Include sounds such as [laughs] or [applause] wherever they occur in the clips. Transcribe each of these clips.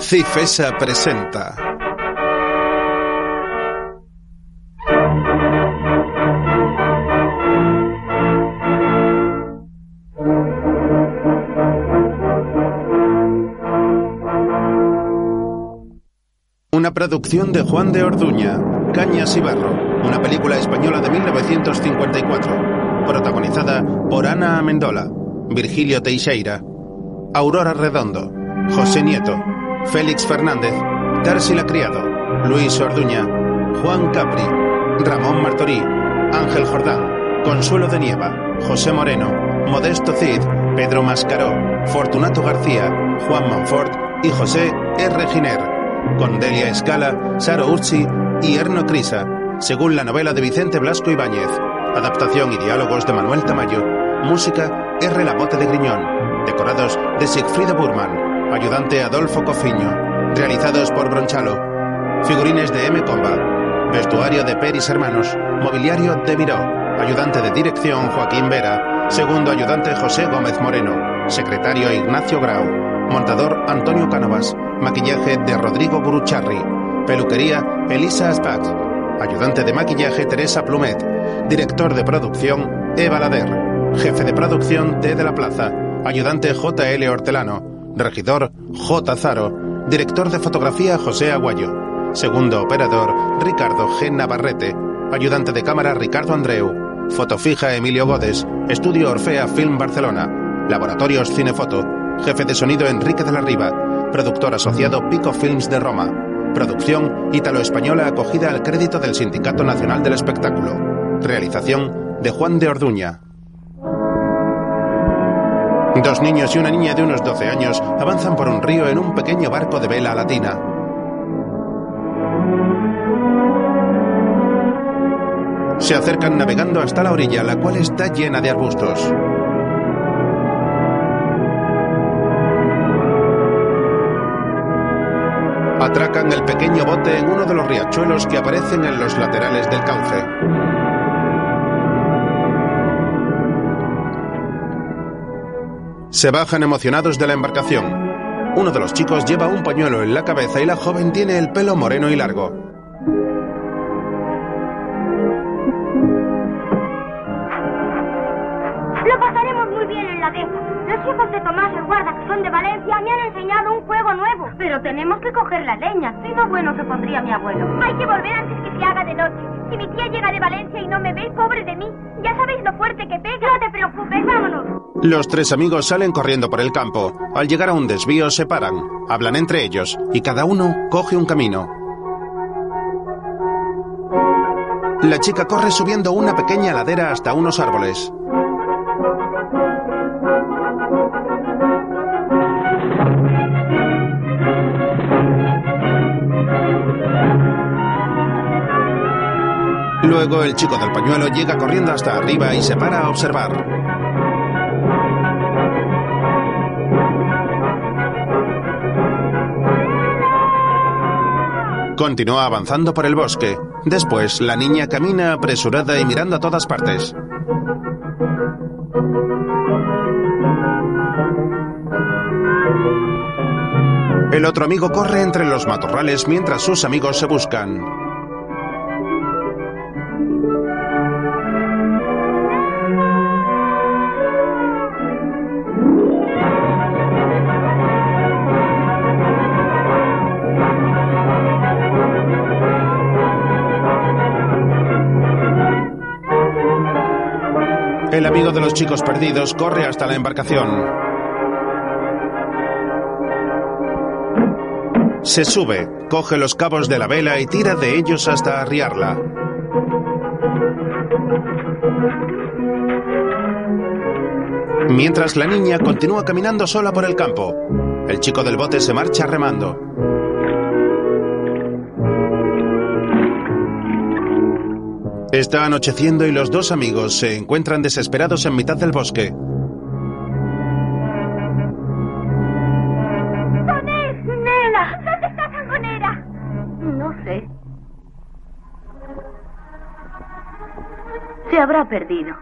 Cifesa presenta. Una producción de Juan de Orduña, Cañas y Barro, una película española de 1954, protagonizada por Ana Amendola, Virgilio Teixeira, Aurora Redondo, José Nieto, Félix Fernández, Társila Criado, Luis Orduña, Juan Capri, Ramón Martorí, Ángel Jordán, Consuelo de Nieva, José Moreno, Modesto Cid, Pedro Mascaró, Fortunato García, Juan Manfort y José R. Giner, con Delia Escala, Saro Urzi y Erno Crisa, según la novela de Vicente Blasco Ibáñez, adaptación y diálogos de Manuel Tamayo, música R. Lamote de Griñón, decorados de Sigfrido Burman, ayudante Adolfo Cofiño, realizados por Bronchalo, figurines de M. Comba, vestuario de Peris Hermanos, mobiliario de Miró, ayudante de dirección Joaquín Vera, segundo ayudante José Gómez Moreno, secretario Ignacio Grau, montador Antonio Cánovas, maquillaje de Rodrigo Gurucharri, peluquería Elisa Aspax, ayudante de maquillaje Teresa Plumet, director de producción Eva Lader, jefe de producción T. de la Plaza, ayudante J.L. Hortelano, regidor J. Zaro, director de fotografía José Aguayo, segundo operador Ricardo G. Navarrete, ayudante de cámara Ricardo Andreu, fotofija Emilio Godes, estudio Orfea Film Barcelona, laboratorios Cinefoto, jefe de sonido Enrique de la Riva, productor asociado Pico Films de Roma, producción ítalo-española acogida al crédito del Sindicato Nacional del Espectáculo, realización de Juan de Orduña. Dos niños y una niña de unos 12 años avanzan por un río en un pequeño barco de vela latina. Se acercan navegando hasta la orilla, la cual está llena de arbustos. Atracan el pequeño bote en uno de los riachuelos que aparecen en los laterales del cauce. Se bajan emocionados de la embarcación. Uno de los chicos lleva un pañuelo en la cabeza y la joven tiene el pelo moreno y largo. Lo pasaremos muy bien en la deja. Los hijos de Tomás el guarda, que son de Valencia, me han enseñado un juego nuevo. Pero tenemos que coger la leña. Pido bueno que pondría mi abuelo. Hay que volver antes que se haga de noche. Si mi tía llega de Valencia y no me ve, pobre de Los tres amigos salen corriendo por el campo. Al llegar a un desvío se paran, hablan entre ellos y cada uno coge un camino. La chica corre subiendo una pequeña ladera hasta unos árboles. Luego el chico del pañuelo llega corriendo hasta arriba y se para a observar. Continúa avanzando por el bosque. Después, la niña camina apresurada y mirando a todas partes. El otro amigo corre entre los matorrales mientras sus amigos se buscan. El amigo de los chicos perdidos corre hasta la embarcación. Se sube, coge los cabos de la vela y tira de ellos hasta arriarla. Mientras la niña continúa caminando sola por el campo. El chico del bote se marcha remando. Está anocheciendo y los dos amigos se encuentran desesperados en mitad del bosque. ¡Tonés! ¡Nela! ¿Dónde está Sangonera? No sé. Se habrá perdido.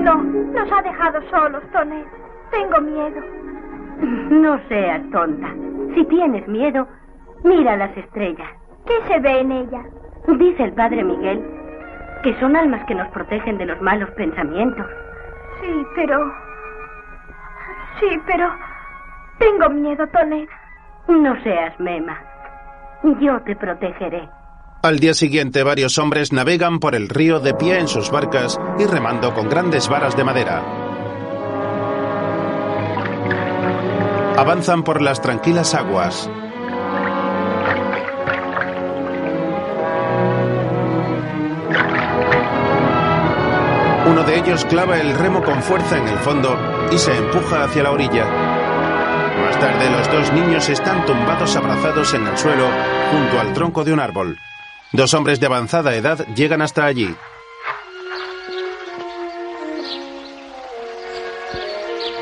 No, nos ha dejado solos, Tonés. Tengo miedo. No seas tonta. Si tienes miedo, mira las estrellas. ¿Qué se ve en ellas? Dice el padre Miguel que son almas que nos protegen de los malos pensamientos. Sí, pero... Sí, pero... Tengo miedo, Tonet. No seas mema. Yo te protegeré. Al día siguiente, varios hombres navegan por el río de pie en sus barcas y remando con grandes varas de madera. Avanzan por las tranquilas aguas. Uno de ellos clava el remo con fuerza en el fondo y se empuja hacia la orilla. Más tarde los dos niños están tumbados abrazados en el suelo junto al tronco de un árbol. Dos hombres de avanzada edad llegan hasta allí.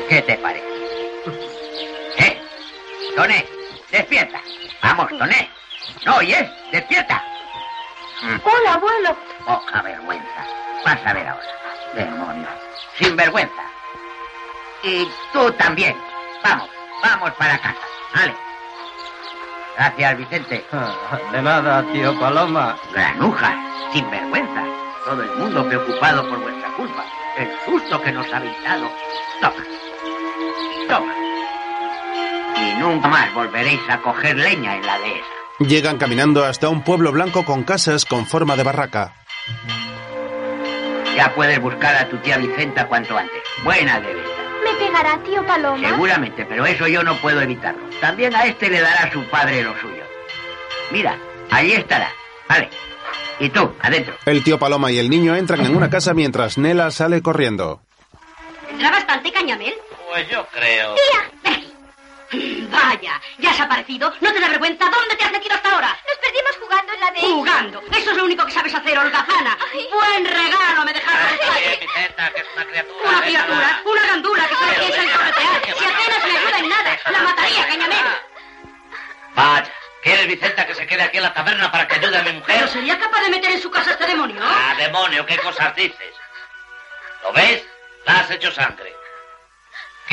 ¿Qué te parece? ¿Eh? Toné, despierta. Vamos, Toné. ¿No oyes? Despierta. Hola, abuelo. Poca vergüenza. Vas a ver ahora. Demonio. Sin vergüenza. Y tú también. Vamos, vamos para casa. Vale. Gracias, Vicente. [laughs] De nada, tío Paloma. Granujas, sin vergüenza. Todo el mundo preocupado por vuestra culpa. El susto que nos habéis dado. Toma. Toma. Y nunca más volveréis a coger leña en la dehesa. Llegan caminando hasta un pueblo blanco con casas con forma de barraca. Ya puedes buscar a tu tía Vicenta cuanto antes. Buena de vista. ¿Me pegará, tío Paloma? Seguramente, pero eso yo no puedo evitarlo. También a este le dará su padre lo suyo. Mira, allí estará. Vale. Y tú, adentro. El tío Paloma y el niño entran en una casa mientras Nela sale corriendo. ¿Tendrá bastante cañamel? Pues yo creo. ¡Tía! Vaya, ¿ya has aparecido? ¿No te da vergüenza? ¿Dónde te has metido hasta ahora? Nos perdimos jugando en la dehesa. Jugando. Eso es lo único que sabes hacer, holgazana. Ay. Buen regalo me dejaron. Oye, Vicenta, que es una criatura. Una déjala. criatura, una gandula que solo piensa en corretear. Si apenas me ayuda en nada, la mataría, cañamel. Vaya, ¿quieres, Vicenta, que se quede aquí en la taberna para que ayude a mi mujer? ¿Pero sería capaz de meter en su casa este demonio? Ah, demonio, ¿qué cosas dices? ¿Lo ves? La has hecho sangre.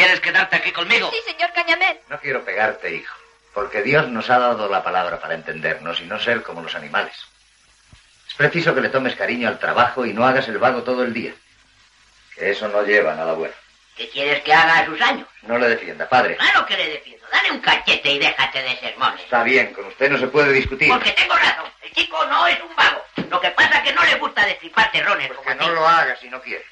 ¿Quieres quedarte aquí conmigo? Sí, señor Cañamel. No quiero pegarte, hijo, porque Dios nos ha dado la palabra para entendernos y no ser como los animales. Es preciso que le tomes cariño al trabajo y no hagas el vago todo el día. Que eso no lleva nada bueno. ¿Qué quieres que haga a sus años? No le defienda, padre. Claro que le defiendo. Dale un cachete y déjate de sermones. Está bien, con usted no se puede discutir. Porque tengo razón. El chico no es un vago. Lo que pasa es que no le gusta destripar terrones Pues como que a no ti. lo haga si no quiere.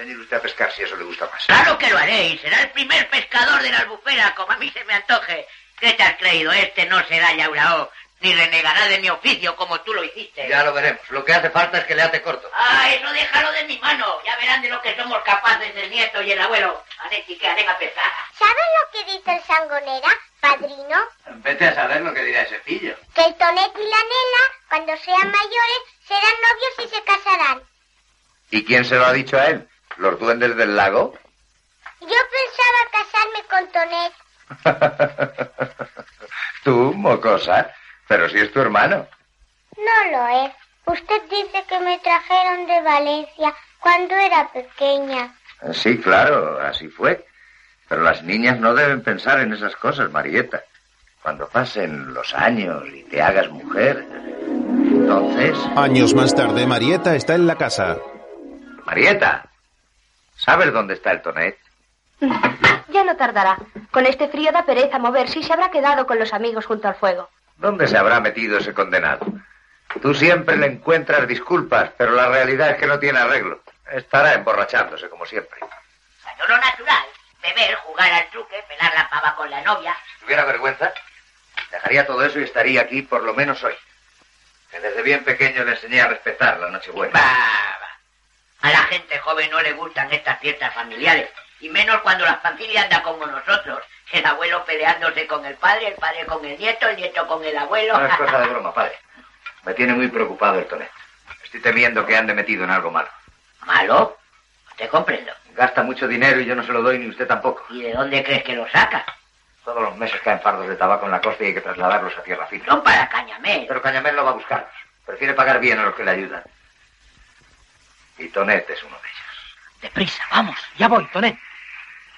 Enséñele usted a pescar si eso le gusta más. Claro que lo haré y será el primer pescador de la albufera, como a mí se me antoje. ¿Qué te has creído? Este no será yaurao, ni renegará de mi oficio como tú lo hiciste. Ya lo veremos. Lo que hace falta es que le ate corto. Ah, eso déjalo de mi mano. Ya verán de lo que somos capaces el nieto y el abuelo. Vale, chica, venga a pescar. ¿Saben lo que dice el sangonera, padrino? Vete a saber lo que dirá ese pillo. Que el Tonet y la Nela, cuando sean mayores, serán novios y se casarán. ¿Y quién se lo ha dicho a él? ¿Los duendes del lago? Yo pensaba casarme con Tonet. [laughs] Tú, mocosa. Pero si es tu hermano. No lo es. Usted dice que me trajeron de Valencia cuando era pequeña. Sí, claro, así fue. Pero las niñas no deben pensar en esas cosas, Marieta. Cuando pasen los años y te hagas mujer, entonces... Años más tarde, Marieta está en la casa. Marieta, ¿sabes dónde está el tonet? [laughs] Ya no tardará. Con este frío da pereza moverse y se habrá quedado con los amigos junto al fuego. ¿Dónde se habrá metido ese condenado? Tú siempre le encuentras disculpas, pero la realidad es que no tiene arreglo. Estará emborrachándose, como siempre. Bueno, lo natural. Beber, jugar al truque, pelar la pava con la novia. Si tuviera vergüenza, dejaría todo eso y estaría aquí por lo menos hoy. Que desde bien pequeño le enseñé a respetar la Nochebuena. Va. A la gente joven no le gustan estas fiestas familiares. Y menos cuando la familia anda como nosotros. El abuelo peleándose con el padre, el padre con el nieto, el nieto con el abuelo. No es cosa de [laughs] broma, padre. Me tiene muy preocupado el tonet. Estoy temiendo que ande metido en algo malo. ¿Malo? Te comprendo. Gasta mucho dinero y yo no se lo doy ni usted tampoco. ¿Y de dónde crees que lo saca? Todos los meses caen fardos de tabaco en la costa y hay que trasladarlos a tierra firme. Son para Cañamel. Pero Cañamel no va a buscarlos. Prefiere pagar bien a los que le ayudan. Y Tonet es uno de ellos. Deprisa, vamos. Ya voy, Tonet.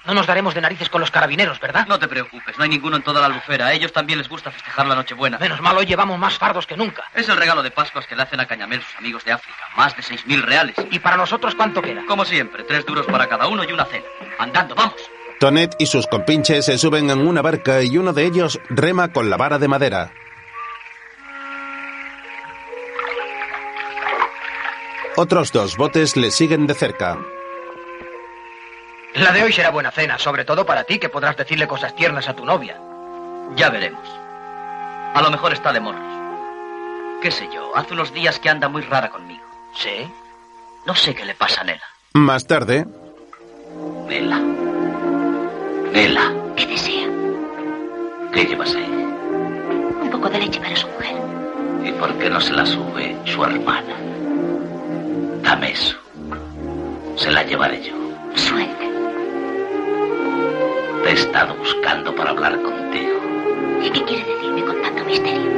No nos daremos de narices con los carabineros, ¿verdad? No te preocupes, no hay ninguno en toda la albufera. A ellos también les gusta festejar la Nochebuena. Menos mal, hoy llevamos más fardos que nunca. Es el regalo de Pascuas que le hacen a Cañamel sus amigos de África. Más de seis mil reales. ¿Y para nosotros cuánto queda? Como siempre, tres duros para cada uno y una cena. Andando, vamos. Tonet y sus compinches se suben en una barca y uno de ellos rema con la vara de madera. Otros dos botes le siguen de cerca. La de hoy será buena cena, sobre todo para ti, que podrás decirle cosas tiernas a tu novia. Ya veremos. A lo mejor está de morros. ¿Qué sé yo? Hace unos días que anda muy rara conmigo. ¿Sí? No sé qué le pasa a Nela. Más tarde, Nela. Nela, ¿Qué desea? ¿qué llevas ahí? Un poco de leche para su mujer. ¿Y por qué no se la sube su hermana? Dame eso. Se la llevaré yo. Suelte. Te he estado buscando para hablar contigo. ¿Y qué quiere decirme con tanto misterio?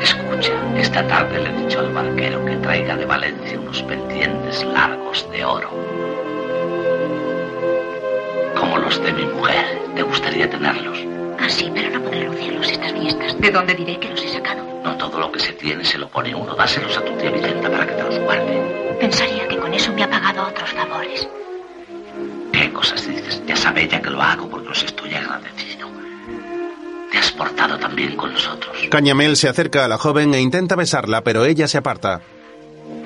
Escucha, esta tarde le he dicho al barquero que traiga de Valencia unos pendientes largos de oro. Como los de mi mujer. ¿Te gustaría tenerlos? Ah, sí, pero no podré lucirlos estas fiestas. ¿De dónde diré que los he sacado? No todo lo que se tiene se lo pone uno. Dáselos a tu tía Vicenta para que te los guarde. Pensaría que con eso me ha pagado otros favores. ¿Qué cosas dices? Ya sabe ella que lo hago porque os estoy agradecido. Te has portado tan bien con nosotros. Cañamel se acerca a la joven e intenta besarla, pero ella se aparta.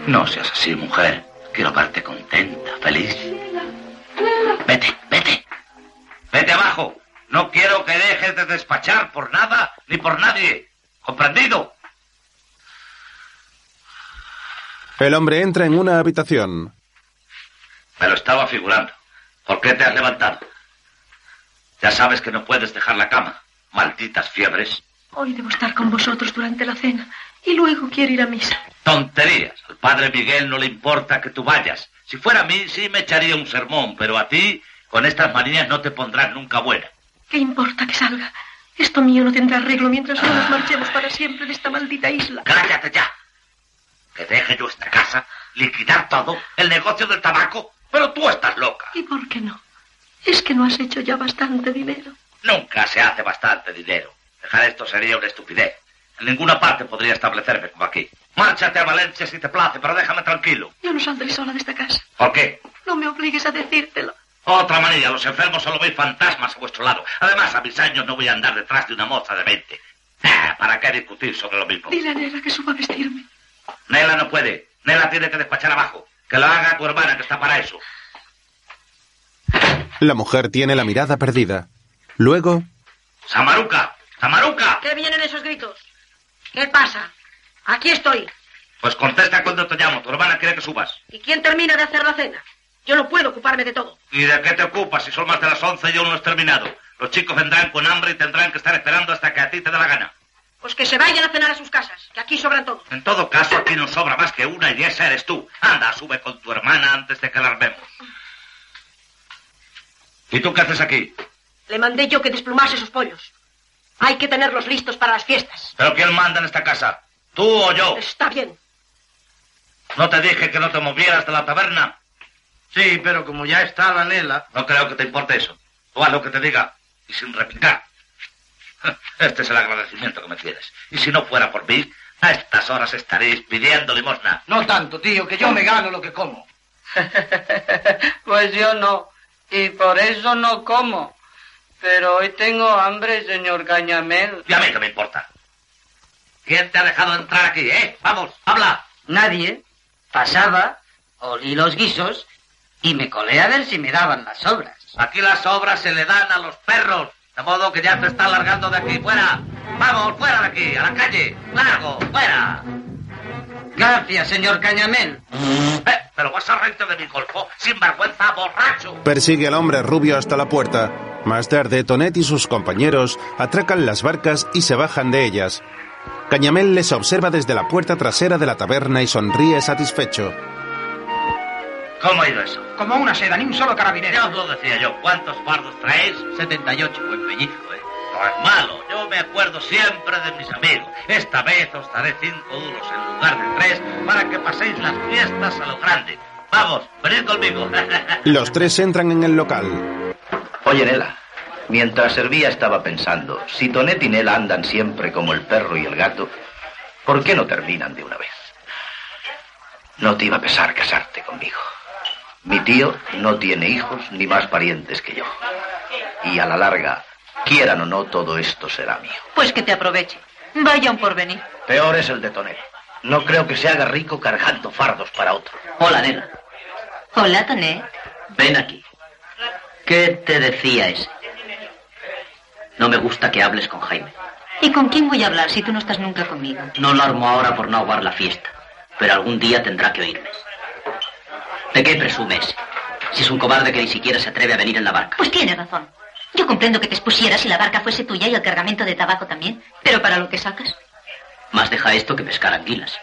No seas así, mujer. Quiero verte contenta, feliz. Vete, vete. Vete abajo. No quiero que dejes de despachar por nada ni por nadie. ¿Comprendido? El hombre entra en una habitación. Me lo estaba figurando. ¿Por qué te has levantado? Ya sabes que no puedes dejar la cama. Malditas fiebres. Hoy debo estar con vosotros durante la cena y luego quiero ir a misa. Tonterías. Al padre Miguel no le importa que tú vayas. Si fuera a mí, sí me echaría un sermón, pero a ti, con estas manías, no te pondrás nunca buena. ¿Qué importa que salga? Esto mío no tendrá arreglo mientras no nos marchemos para siempre de esta maldita isla. ¡Cállate ya! Que deje yo esta casa, liquidar todo, el negocio del tabaco. Pero tú estás loca. ¿Y por qué no? Es que no has hecho ya bastante dinero. Nunca se hace bastante dinero. Dejar esto sería una estupidez. En ninguna parte podría establecerme como aquí. Márchate a Valencia si te place, pero déjame tranquilo. Yo no saldré sola de esta casa. ¿Por qué? No me obligues a decírtelo. Otra manía, los enfermos solo veis fantasmas a vuestro lado. Además, a mis años no voy a andar detrás de una moza de 20. Ah, ¿Para qué discutir sobre lo mismo? Dile a Nela que suba a vestirme. Nela no puede. Nela tiene que despachar abajo. Que lo haga tu hermana, que está para eso. La mujer tiene la mirada perdida. Luego, ¡Samaruca! ¡Samaruca! ¿Qué vienen esos gritos? ¿Qué pasa? Aquí estoy. Pues contesta cuando te llamo. Tu hermana quiere que subas. ¿Y quién termina de hacer la cena? Yo no puedo ocuparme de todo. ¿Y de qué te ocupas si son más de las once y aún no has terminado? Los chicos vendrán con hambre y tendrán que estar esperando hasta que a ti te dé la gana. Pues que se vayan a cenar a sus casas, que aquí sobran todos. En todo caso, aquí no sobra más que una y esa eres tú. Anda, sube con tu hermana antes de que la armemos. ¿Y tú qué haces aquí? Le mandé yo que desplumase sus pollos. Hay que tenerlos listos para las fiestas. ¿Pero quién manda en esta casa? ¿Tú o yo? Está bien. ¿No te dije que no te movieras de la taberna? Sí, pero como ya está la Nela... No creo que te importe eso. Tú haz lo que te diga y sin replicar. [laughs] Este es el agradecimiento que me tienes. Y si no fuera por mí, a estas horas estaréis pidiendo limosna. No tanto, tío, que yo me gano lo que como. [laughs] Pues yo no. Y por eso no como. Pero hoy tengo hambre, señor Cañamel. ¿Y a mí qué me importa? ¿Quién te ha dejado entrar aquí, eh? Vamos, habla. Nadie. Pasaba, olí los guisos y me colé a ver si me daban las sobras. Aquí las obras se le dan a los perros. De modo que ya te está largando de aquí. ¡Fuera! ¡Vamos, fuera de aquí! ¡A la calle! ¡Largo! ¡Fuera! Gracias, señor Cañamel. Eh, pero vas a reírte de mi golfo, sin vergüenza, borracho. persigue al hombre rubio hasta la puerta. Más tarde, Tonet y sus compañeros atracan las barcas y se bajan de ellas. Cañamel les observa desde la puerta trasera de la taberna y sonríe satisfecho. ¿Cómo ha ido eso? Como una seda, ni un solo carabinero. Ya os lo decía yo. ¿Cuántos fardos traéis? 78, buen pellizco, ¿eh? No es malo. Yo me acuerdo siempre de mis amigos. Esta vez os daré cinco duros en lugar de tres para que paséis las fiestas a lo grande. Vamos, venid conmigo. [laughs] Los tres entran en el local. Oye, Nela, mientras servía estaba pensando, si Tonet y Nela andan siempre como el perro y el gato, ¿por qué no terminan de una vez? No te iba a pesar casarte conmigo. Mi tío no tiene hijos ni más parientes que yo. Y a la larga, quieran o no, todo esto será mío. Pues que te aproveche. Vaya un porvenir. Peor es el de Tonet. No creo que se haga rico cargando fardos para otro. Hola, nena. Hola, Tonet. Ven aquí. ¿Qué te decía ese? No me gusta que hables con Jaime. ¿Y con quién voy a hablar si tú no estás nunca conmigo? No lo armo ahora por no aguar la fiesta, pero algún día tendrá que oírme. ¿De qué presumes? Si es un cobarde que ni siquiera se atreve a venir en la barca. Pues tiene razón. Yo comprendo que te expusieras si la barca fuese tuya y el cargamento de tabaco también, pero para lo que sacas. Más deja esto que pescar anguilas.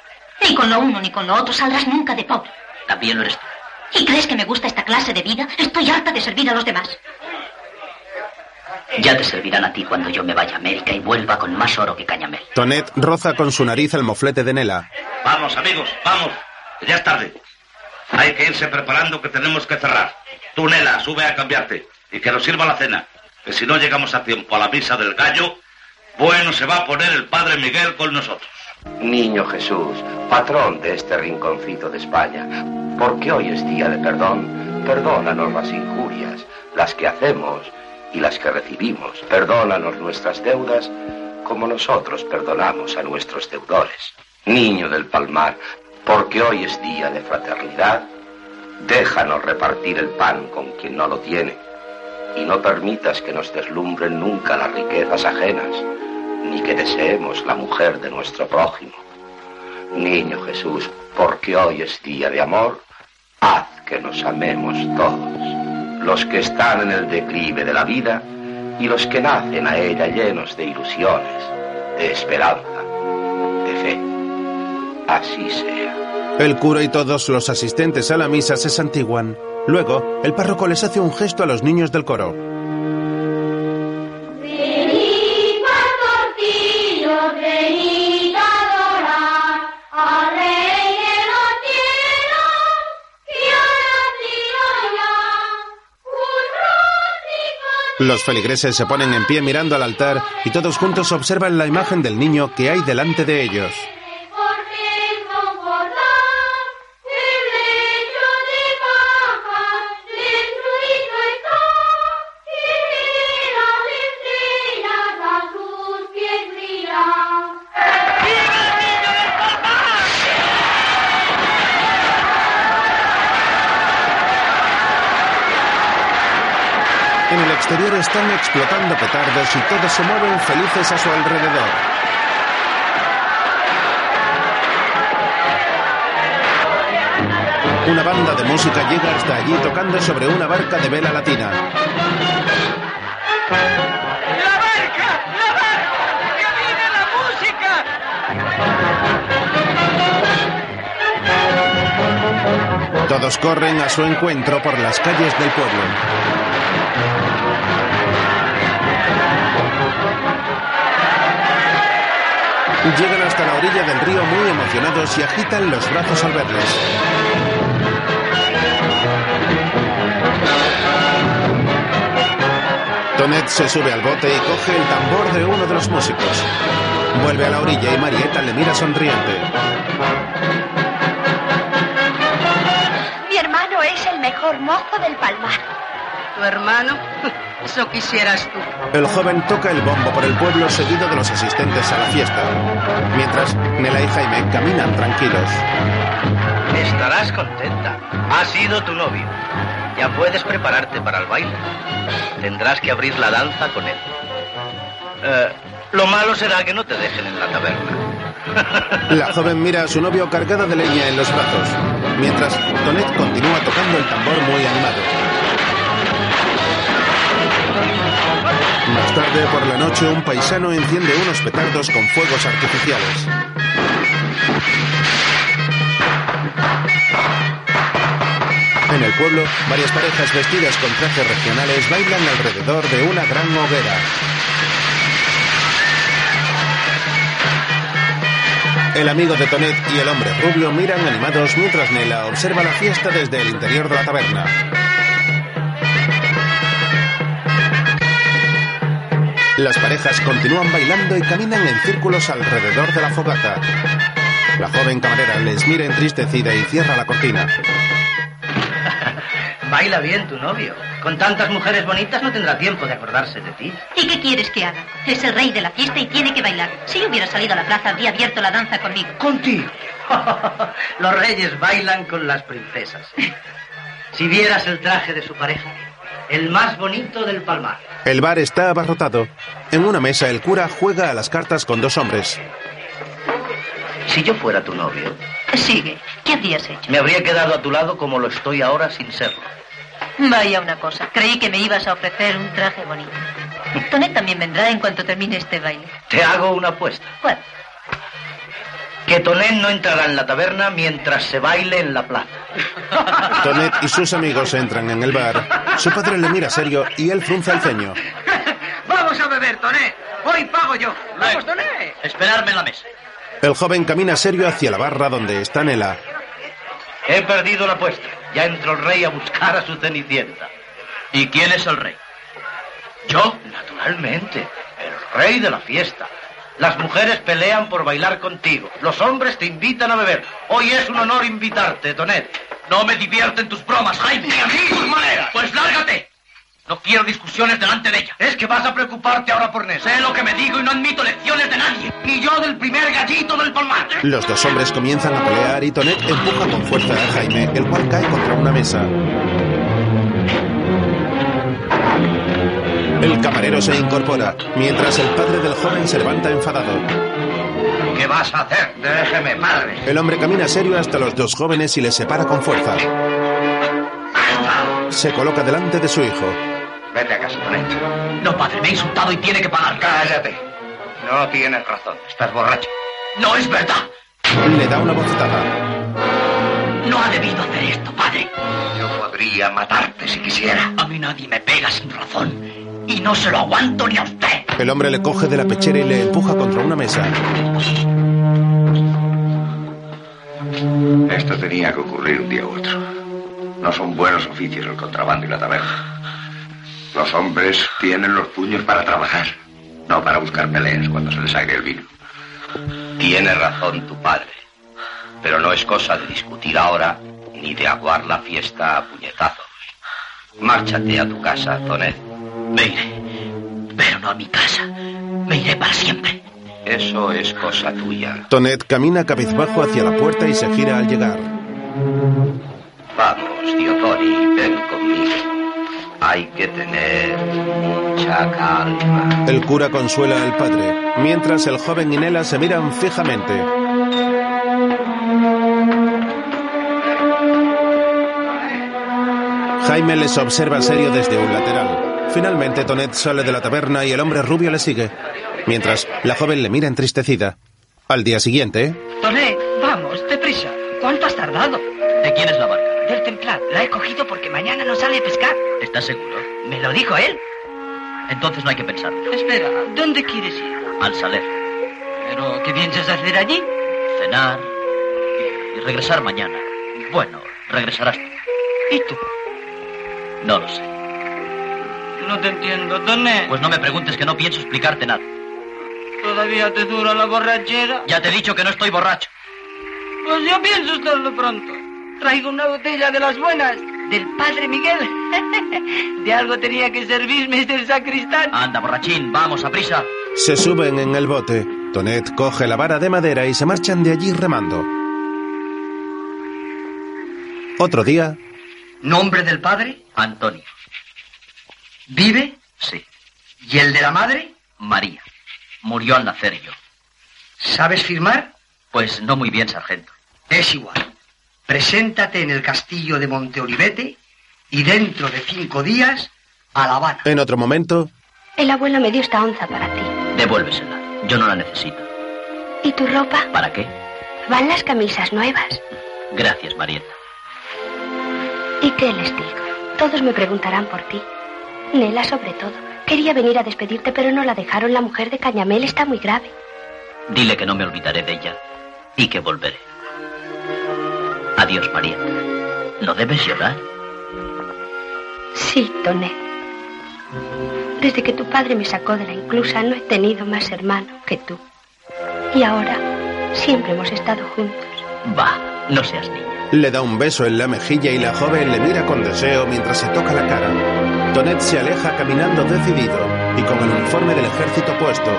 Ni con lo uno ni con lo otro saldrás nunca de pobre. También lo eres tú. ¿Y crees que me gusta esta clase de vida? Estoy harta de servir a los demás. Ya te servirán a ti cuando yo me vaya a América y vuelva con más oro que Cañamel. Tonet roza con su nariz el moflete de Nela. Vamos, amigos, vamos. Ya es tarde. Hay que irse preparando que tenemos que cerrar. Tú, Nela, sube a cambiarte y que nos sirva la cena. Que si no llegamos a tiempo a la misa del gallo, bueno se va a poner el padre Miguel con nosotros. Niño Jesús, patrón de este rinconcito de España, porque hoy es día de perdón, perdónanos las injurias, las que hacemos y las que recibimos. Perdónanos nuestras deudas como nosotros perdonamos a nuestros deudores. Niño del Palmar, porque hoy es día de fraternidad, déjanos repartir el pan con quien no lo tiene y no permitas que nos deslumbren nunca las riquezas ajenas, ni que deseemos la mujer de nuestro prójimo. Niño Jesús, porque hoy es día de amor, haz que nos amemos todos, los que están en el declive de la vida y los que nacen a ella llenos de ilusiones, de esperanza. Así sea. El cura y todos los asistentes a la misa se santiguan. Luego, el párroco les hace un gesto a los niños del coro. Los feligreses se ponen en pie mirando al altar y todos juntos observan la imagen del niño que hay delante de ellos. Están explotando petardos y todos se mueven felices a su alrededor. Una banda de música llega hasta allí tocando sobre una barca de vela latina. Todos corren a su encuentro por las calles del pueblo. Llegan hasta la orilla del río muy emocionados y agitan los brazos al verles. Tonet se sube al bote y coge el tambor de uno de los músicos. Vuelve a la orilla y Marieta le mira sonriente. Del Palmar. ¿Tu hermano? Eso quisieras tú. El joven toca el bombo por el pueblo seguido de los asistentes a la fiesta. Mientras, Nela y Jaime caminan tranquilos. Estarás contenta. Ha sido tu novio. Ya puedes prepararte para el baile. Tendrás que abrir la danza con él. Eh, lo malo será que no te dejen en la taberna. La joven mira a su novio cargada de leña en los brazos, mientras Tonet continúa tocando el tambor muy animado. Más tarde, por la noche, un paisano enciende unos petardos con fuegos artificiales. En el pueblo, varias parejas vestidas con trajes regionales bailan alrededor de una gran hoguera. El amigo de Tonet y el hombre rubio miran animados mientras Nela observa la fiesta desde el interior de la taberna. Las parejas continúan bailando y caminan en círculos alrededor de la fogata. La joven camarera les mira entristecida y cierra la cortina. [laughs] Baila bien tu novio. Con tantas mujeres bonitas no tendrá tiempo de acordarse de ti. ¿Y qué quieres que haga? Es el rey de la fiesta y tiene que bailar. Si yo hubiera salido a la plaza, habría abierto la danza conmigo. Contigo. [laughs] Los reyes bailan con las princesas. Si vieras el traje de su pareja, el más bonito del palmar. El bar está abarrotado. En una mesa el cura juega a las cartas con dos hombres. Si yo fuera tu novio, Sigue. ¿Qué habrías hecho? me habría quedado a tu lado como lo estoy ahora sin serlo. Vaya una cosa. Creí que me ibas a ofrecer un traje bonito. Tonet también vendrá en cuanto termine este baile. Te hago una apuesta. ¿Cuál? Que Tonet no entrará en la taberna mientras se baile en la plaza. [laughs] Tonet y sus amigos entran en el bar. Su padre le mira serio y él frunza el ceño. [laughs] Vamos a beber, Toné. Hoy pago yo. Vamos, Toné. Esperarme en la mesa. El joven camina serio hacia la barra donde está Nela. He perdido la apuesta. Ya entró el rey a buscar a su cenicienta. ¿Y quién es el rey? ¿Yo? Naturalmente. El rey de la fiesta. Las mujeres pelean por bailar contigo. Los hombres te invitan a beber. Hoy es un honor invitarte, Tonet. No me divierten tus bromas, Jaime. Ni a mí, tus maneras. Pues lárgate. No quiero discusiones delante de ella. Es que vas a preocuparte ahora por Ness. Sé lo que me digo y no admito lecciones de nadie. Ni yo del primer gallito del palmar. Los dos hombres comienzan a pelear y Tonet empuja con fuerza a Jaime, el cual cae contra una mesa. El camarero se incorpora, mientras el padre del joven se levanta enfadado. ¿Qué vas a hacer? Déjeme, madre. El hombre camina serio hasta los dos jóvenes y les separa con fuerza. Se coloca delante de su hijo. Vete a casa, Tonet. No, padre, me ha insultado y tiene que pagar. Cállate. No tienes razón. Estás borracho. No es verdad. Le da una bofetada. No ha debido hacer esto, padre. Yo podría matarte si quisiera. A mí nadie me pega sin razón. Y no se lo aguanto ni a usted. El hombre le coge de la pechera y le empuja contra una mesa. Esto tenía que ocurrir un día u otro. No son buenos oficios el contrabando y la taberna. Los hombres tienen los puños para trabajar, no para buscar peleas cuando se les agre el vino. Tiene razón tu padre. Pero no es cosa de discutir ahora ni de aguar la fiesta a puñetazos. Márchate a tu casa, Tonet. Me iré. Pero no a mi casa. Me iré para siempre. Eso es cosa tuya. Tonet camina cabizbajo hacia la puerta y se gira al llegar. Vamos, Diotoni, ven conmigo. Hay que tener mucha calma. El cura consuela al padre, mientras el joven y Nela se miran fijamente. Jaime les observa serio desde un lateral. Finalmente Tonet sale de la taberna y el hombre rubio le sigue, mientras la joven le mira entristecida. Al día siguiente, Toné, vamos, deprisa. ¿Cuánto has tardado? ¿De quién es la barca? Del templado. La he cogido porque mañana no sale a pescar. ¿Estás seguro? Me lo dijo él. Entonces no hay que pensarlo. Espera, ¿dónde quieres ir? Al saler. ¿Pero qué piensas hacer allí? Cenar y, regresar mañana. Bueno, regresarás tú. ¿Y tú? No lo sé. No te entiendo, Toné. Pues no me preguntes que no pienso explicarte nada. ¿Todavía te dura la borrachera? Ya te he dicho que no estoy borracho. Pues yo pienso estarlo pronto. Traigo una botella de las buenas, del padre Miguel. [laughs] De algo tenía que servirme este sacristán. Anda, borrachín, vamos, a prisa. se suben en el bote. Tonet coge la vara de madera y se marchan de allí remando. Otro día, ¿Nombre del padre? Antonio. ¿Vive? Sí. ¿Y el de la madre? María. Murió al nacer yo. ¿Sabes firmar? Pues no muy bien, sargento. Es igual. Preséntate en el castillo de Monteolivete y dentro de cinco días a La Habana. en otro momento, El abuelo me dio esta onza para ti. Devuélvesela. Yo no la necesito. ¿Y tu ropa? ¿Para qué? Van las camisas nuevas. Gracias, Marieta. ¿Y qué les digo? Todos me preguntarán por ti. Nela sobre todo. Quería venir a despedirte, pero no la dejaron. La mujer de Cañamel está muy grave. Dile que no me olvidaré de ella. y que volveré. Adiós, María. ¿No debes llorar? Sí, Toné. Desde que tu padre me sacó de la inclusa no he tenido más hermano que tú. Y ahora siempre hemos estado juntos. Va, no seas niña. Le da un beso en la mejilla y la joven le mira con deseo mientras se toca la cara. Tonet se aleja caminando decidido y con el uniforme del ejército puesto.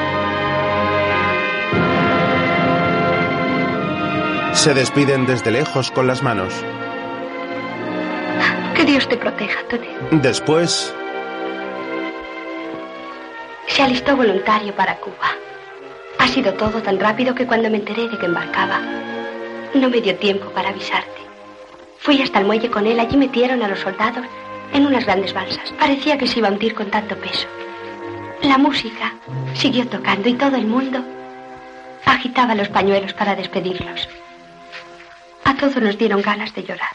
Se despiden desde lejos con las manos. Que Dios te proteja, Tonet. Después, Se alistó voluntario para Cuba. Ha sido todo tan rápido que cuando me enteré de que embarcaba, no me dio tiempo para avisarte. Fui hasta el muelle con él, allí metieron a los soldados en unas grandes balsas. Parecía que se iba a hundir con tanto peso. La música siguió tocando y todo el mundo agitaba los pañuelos para despedirlos. A todos nos dieron ganas de llorar.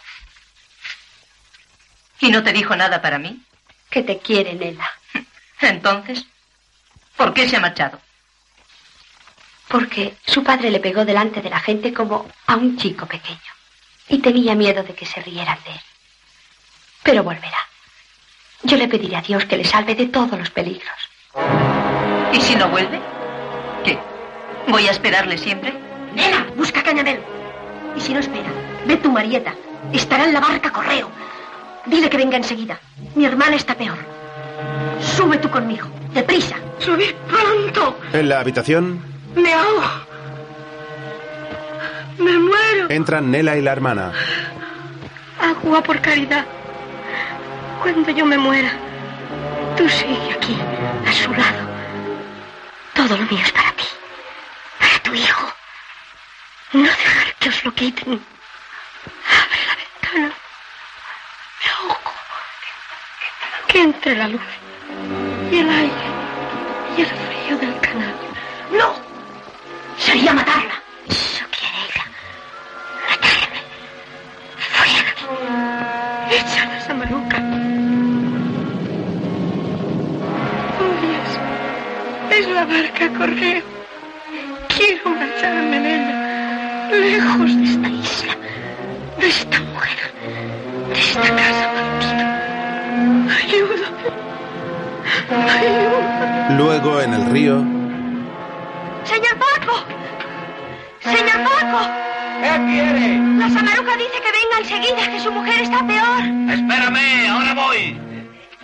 ¿Y no te dijo nada para mí? Que te quiere, Nela. [laughs] Entonces, ¿por qué se ha marchado? Porque su padre le pegó delante de la gente como a un chico pequeño. Y tenía miedo de que se rieran de él. Pero volverá. Yo le pediré a Dios que le salve de todos los peligros. ¿Y si no vuelve? ¿Qué? ¿Voy a esperarle siempre? Nena, busca a Cañamelo. Y si no espera, ve tu Marieta. Estará en la barca correo. Dile que venga enseguida. Mi hermana está peor. Sube tú conmigo. Deprisa. Subir pronto. en la habitación, Me ahogo. Me muero. entran Nela y la hermana. Agua por caridad. Cuando yo me muera, tú sigue aquí, a su lado. Todo lo mío es para ti, para tu hijo. [laughs] No dejar que os lo quiten. Abre la ventana. Me ahogo. Que entre la luz y el aire y el frío del canal. ¡No! Sería matarla. Eso quiere ella. Matarme. Fuera. Échala esa maruca. Oh, Dios. Es la barca correo.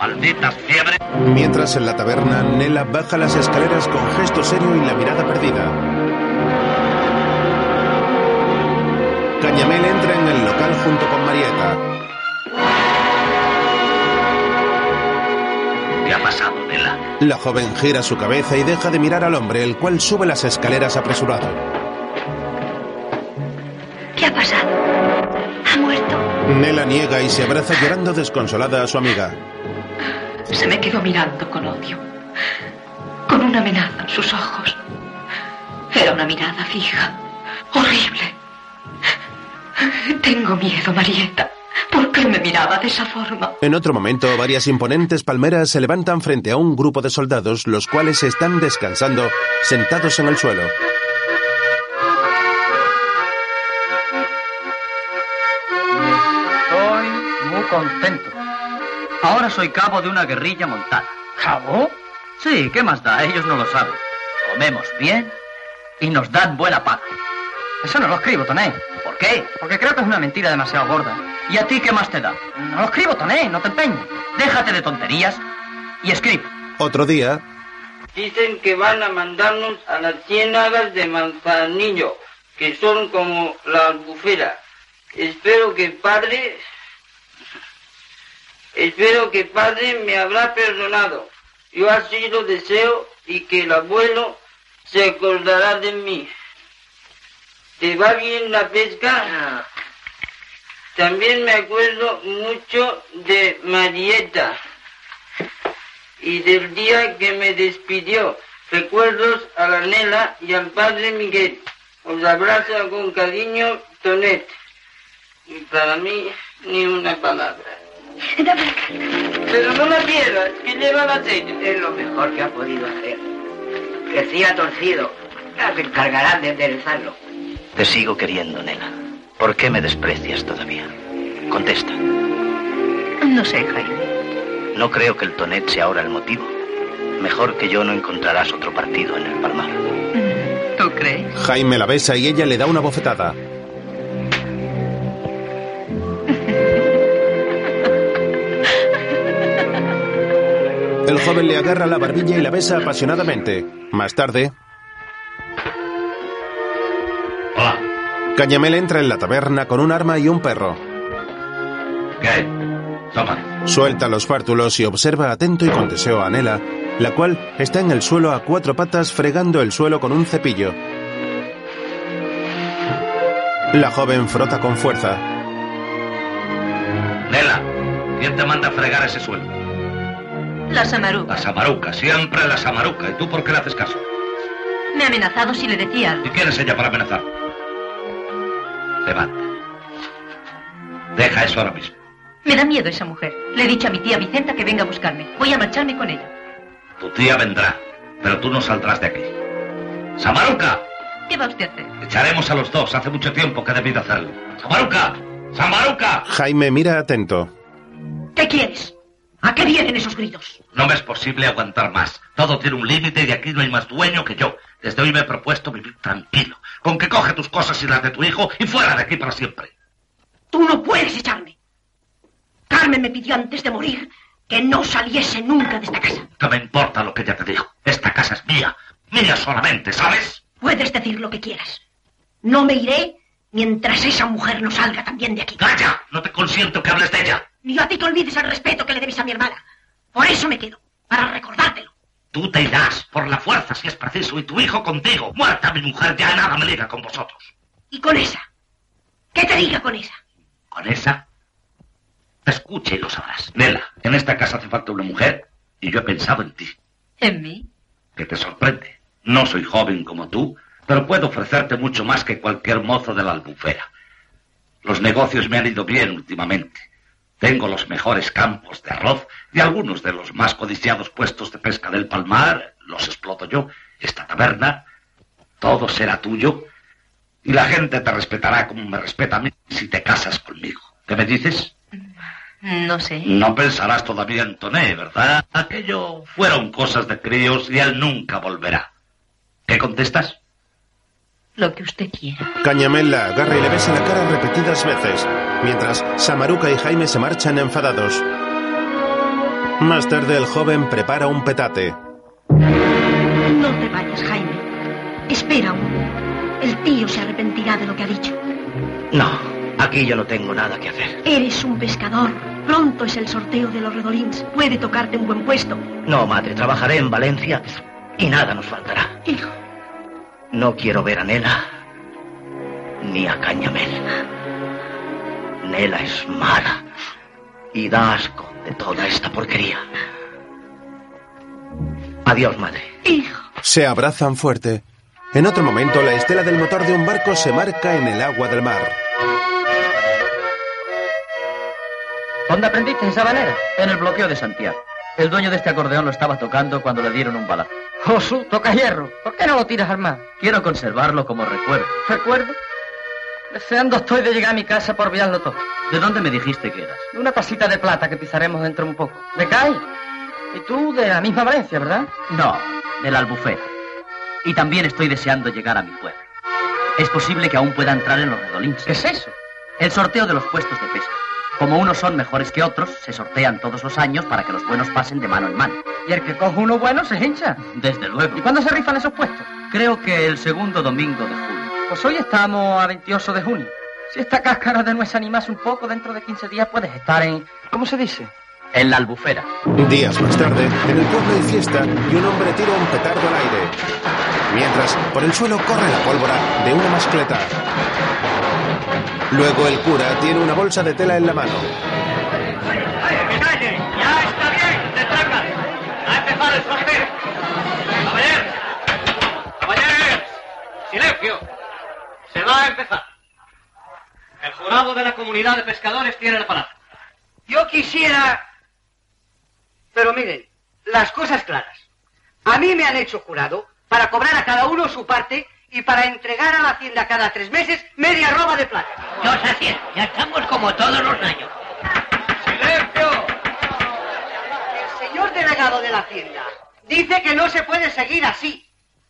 Malditas fiebres. mientras en la taberna, Nela baja las escaleras con gesto serio y la mirada perdida. Cañamel entra en el local junto con Marieta. ¿Qué ha pasado, Nela? La joven gira su cabeza y deja de mirar al hombre, el cual sube las escaleras apresurado. ¿Qué ha pasado? ¿Ha muerto? Nela niega y se abraza llorando desconsolada a su amiga. Se me quedó mirando con odio, con una amenaza en sus ojos. Era una mirada fija, horrible. Tengo miedo, Marieta. ¿Por qué me miraba de esa forma? En otro momento, varias imponentes palmeras se levantan frente a un grupo de soldados, los cuales están descansando, sentados en el suelo. Estoy muy contento. Ahora soy cabo de una guerrilla montada. ¿Cabo? Sí, ¿qué más da? Ellos no lo saben. Comemos bien y nos dan buena paga. Eso no lo escribo, Toné. ¿Por qué? Porque creo que es una mentira demasiado gorda. ¿Y a ti qué más te da? No lo escribo, Toné, no te empeñes. Déjate de tonterías y escribe. Otro día, Dicen que van a mandarnos a las ciénagas de Manzanillo, que son como la albufera. Espero que padre... Espero que padre me habrá perdonado. Yo así lo deseo y que el abuelo se acordará de mí. ¿Te va bien la pesca? También me acuerdo mucho de Marieta y del día que me despidió. Recuerdos a la Nela y al padre Miguel. Os abraza con cariño Tonet. Y para mí, ni una palabra. Pero no la pierdas, que lleva la aceite. Es lo mejor que ha podido hacer. Crecía torcido. Ya se encargarán de enderezarlo. Te sigo queriendo, Nela. ¿Por qué me desprecias todavía? Contesta. No sé, Jaime. No creo que el Tonet sea ahora el motivo. Mejor que yo no encontrarás otro partido en el Palmar. ¿Tú crees? Jaime la besa y ella le da una bofetada. El joven le agarra la barbilla y la besa apasionadamente. Más tarde. Cañamel entra en la taberna con un arma y un perro. ¿Qué? Toma. Suelta los fártulos y observa atento y con deseo a Nela, la cual está en el suelo a cuatro patas fregando el suelo con un cepillo. La joven frota con fuerza. Nela, ¿quién te manda a fregar ese suelo? La Samaruca. La Samaruca, siempre la Samaruca. ¿Y tú por qué le haces caso? Me ha amenazado si le decía algo. ¿Y quién es ella para amenazar? Levanta. Deja eso ahora mismo. Me da miedo esa mujer. Le he dicho a mi tía Vicenta que venga a buscarme. Voy a marcharme con ella. Tu tía vendrá, pero tú no saldrás de aquí. ¡Samaruca! ¿Qué va usted a hacer? Echaremos a los dos. Hace mucho tiempo que he debido hacerlo. ¡Samaruca! ¡Samaruca! Jaime mira atento. ¿Qué quieres? ¿A qué vienen esos gritos? No me es posible aguantar más. Todo tiene un límite y aquí no hay más dueño que yo. Desde hoy me he propuesto vivir tranquilo. Con que coge tus cosas y las de tu hijo y fuera de aquí para siempre. Tú no puedes echarme. Carmen me pidió antes de morir que no saliese nunca de esta casa. ¿Qué me importa lo que ella te dijo? Esta casa es mía. Mía solamente, ¿sabes? Puedes decir lo que quieras. No me iré mientras esa mujer no salga también de aquí. ¡Calla! No te consiento que hables de ella. Ni a ti te olvides el respeto que le debes a mi hermana. Por eso me quedo, para recordártelo. Tú te irás por la fuerza si es preciso y tu hijo contigo. Muerta mi mujer, ya nada me liga con vosotros. ¿Y con esa? ¿Qué te diga con esa? ¿Con esa? Escucha y lo sabrás. Nela, en esta casa hace falta una mujer y yo he pensado en ti. ¿En mí? Que te sorprende. No soy joven como tú, pero puedo ofrecerte mucho más que cualquier mozo de la albufera. Los negocios me han ido bien últimamente. Tengo los mejores campos de arroz y algunos de los más codiciados puestos de pesca del palmar. Los exploto yo. Esta taberna, todo será tuyo. Y la gente te respetará como me respeta a mí si te casas conmigo. ¿Qué me dices? No sé. No pensarás todavía en Toné, ¿verdad? Aquello fueron cosas de críos y él nunca volverá. ¿Qué contestas? Lo que usted quiera. Cañamel la agarra y le besa la cara repetidas veces, mientras Samaruca y Jaime se marchan enfadados. Más tarde el joven prepara un petate. No te vayas, Jaime. Espera aún. El tío se arrepentirá de lo que ha dicho. No, aquí yo no tengo nada que hacer. Eres un pescador. Pronto es el sorteo de los redolins. Puede tocarte un buen puesto. No, madre, trabajaré en Valencia y nada nos faltará. Hijo. No quiero ver a Nela ni a Cañamel. Nela es mala y da asco de toda esta porquería. Adiós, madre. Hijo. Se abrazan fuerte. En otro momento, la estela del motor de un barco se marca en el agua del mar. ¿Dónde aprendiste esa manera? En el bloqueo de Santiago. El dueño de este acordeón lo estaba tocando cuando le dieron un balazo. Josu, toca hierro. ¿Por qué no lo tiras al mar? Quiero conservarlo como recuerdo. ¿Recuerdo? Deseando estoy de llegar a mi casa por todo. ¿De dónde me dijiste que eras? De una pasita de plata que pisaremos dentro de un poco. ¿De Cai? Y tú de la misma Valencia, ¿verdad? No, de la albufera. Y también estoy deseando llegar a mi pueblo. Es posible que aún pueda entrar en los redolins. ¿Qué es eso? El sorteo de los puestos de pesca. Como unos son mejores que otros, se sortean todos los años para que los buenos pasen de mano en mano. ¿Y el que coge uno bueno se hincha? Desde luego. ¿Y cuándo se rifan esos puestos? Creo que el segundo domingo de julio. Pues hoy estamos a 28 de junio. Si esta cáscara de nuez animase un poco, dentro de 15 días puedes estar en... ¿Cómo se dice? En la albufera. Días más tarde, en el pueblo hay fiesta y un hombre tira un petardo al aire. Mientras, por el suelo corre la pólvora de una mascleta. Luego el cura tiene una bolsa de tela en la mano. ¡Que callen! ¡Ya está bien! ¡Te tracan! ¡Va a empezar el sorteo! ¡Caballeros! ¡Caballeros! ¡Silencio! Se va a empezar. El jurado de la comunidad de pescadores tiene la palabra. Yo quisiera... Pero miren, las cosas claras. A mí me han hecho jurado para cobrar a cada uno su parte y para entregar a la hacienda cada tres meses media roba de plata. Dos haciendas, ya estamos como todos los años. ¡Silencio! El señor delegado de la hacienda dice que no se puede seguir así.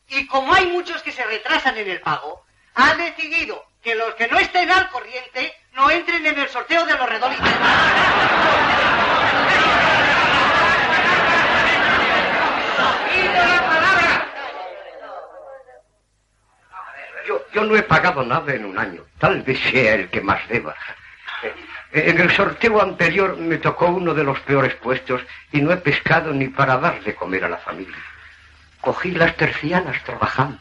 Y como hay muchos que se retrasan en el pago, ha decidido que los que no estén al corriente no entren en el sorteo de los redolitos. Yo, yo no he pagado nada en un año. Tal vez sea el que más deba. Eh, En el sorteo anterior me tocó uno de los peores puestos y no he pescado ni para dar de comer a la familia. Cogí las tercianas trabajando.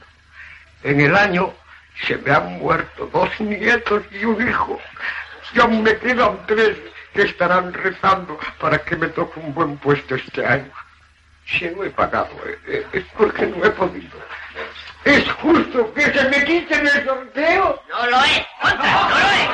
En el año se me han muerto dos nietos y un hijo. Y aún me quedan tres que estarán rezando para que me toque un buen puesto este año. Si no he pagado, eh, eh, es porque no he podido. ¿Es justo que se me quiten el sorteo? No lo es, contra, no lo es.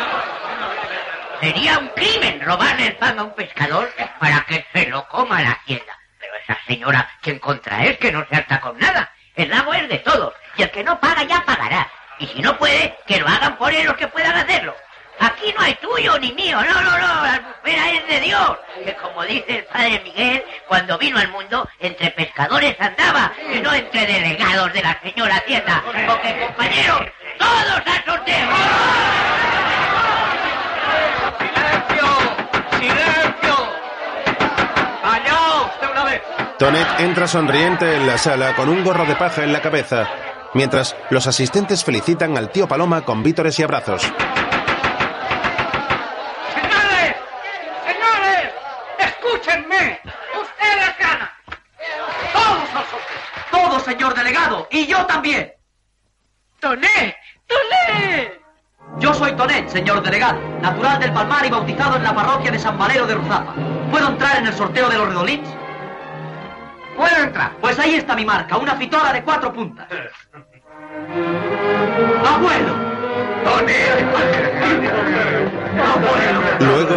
Sería un crimen robarle el pan a un pescador para que se lo coma la hacienda. Pero esa señora, quien contra es que no se harta con nada. El lago es de todos. Y el que no paga ya pagará. Y si no puede, que lo hagan por él los que puedan hacerlo. Aquí no hay tuyo ni mío, no, no, no, la albufera es de Dios. Que como dice el padre Miguel, cuando vino al mundo, entre pescadores andaba, y no entre delegados de la señora Hacienda. Porque, compañeros, todos al sorteo. ¡Silencio! ¡Callaos de una vez! Tonet entra sonriente en la sala con un gorro de paja en la cabeza, mientras los asistentes felicitan al tío Paloma con vítores y abrazos. ¡Señores! ¡Señores! ¡Escúchenme! ¡Ustedes ganan! ¡Todos sorteo! Todo, señor delegado, y yo también. ¡Toné! ¡Toné! Yo soy Tonet, señor delegado, natural del Palmar y bautizado en la parroquia de San Valero de Ruzafa. ¿Puedo entrar en el sorteo de los redolins? Puedo entrar. Pues ahí está mi marca, una fitora de cuatro puntas. [laughs] ¡Abuelo! Luego,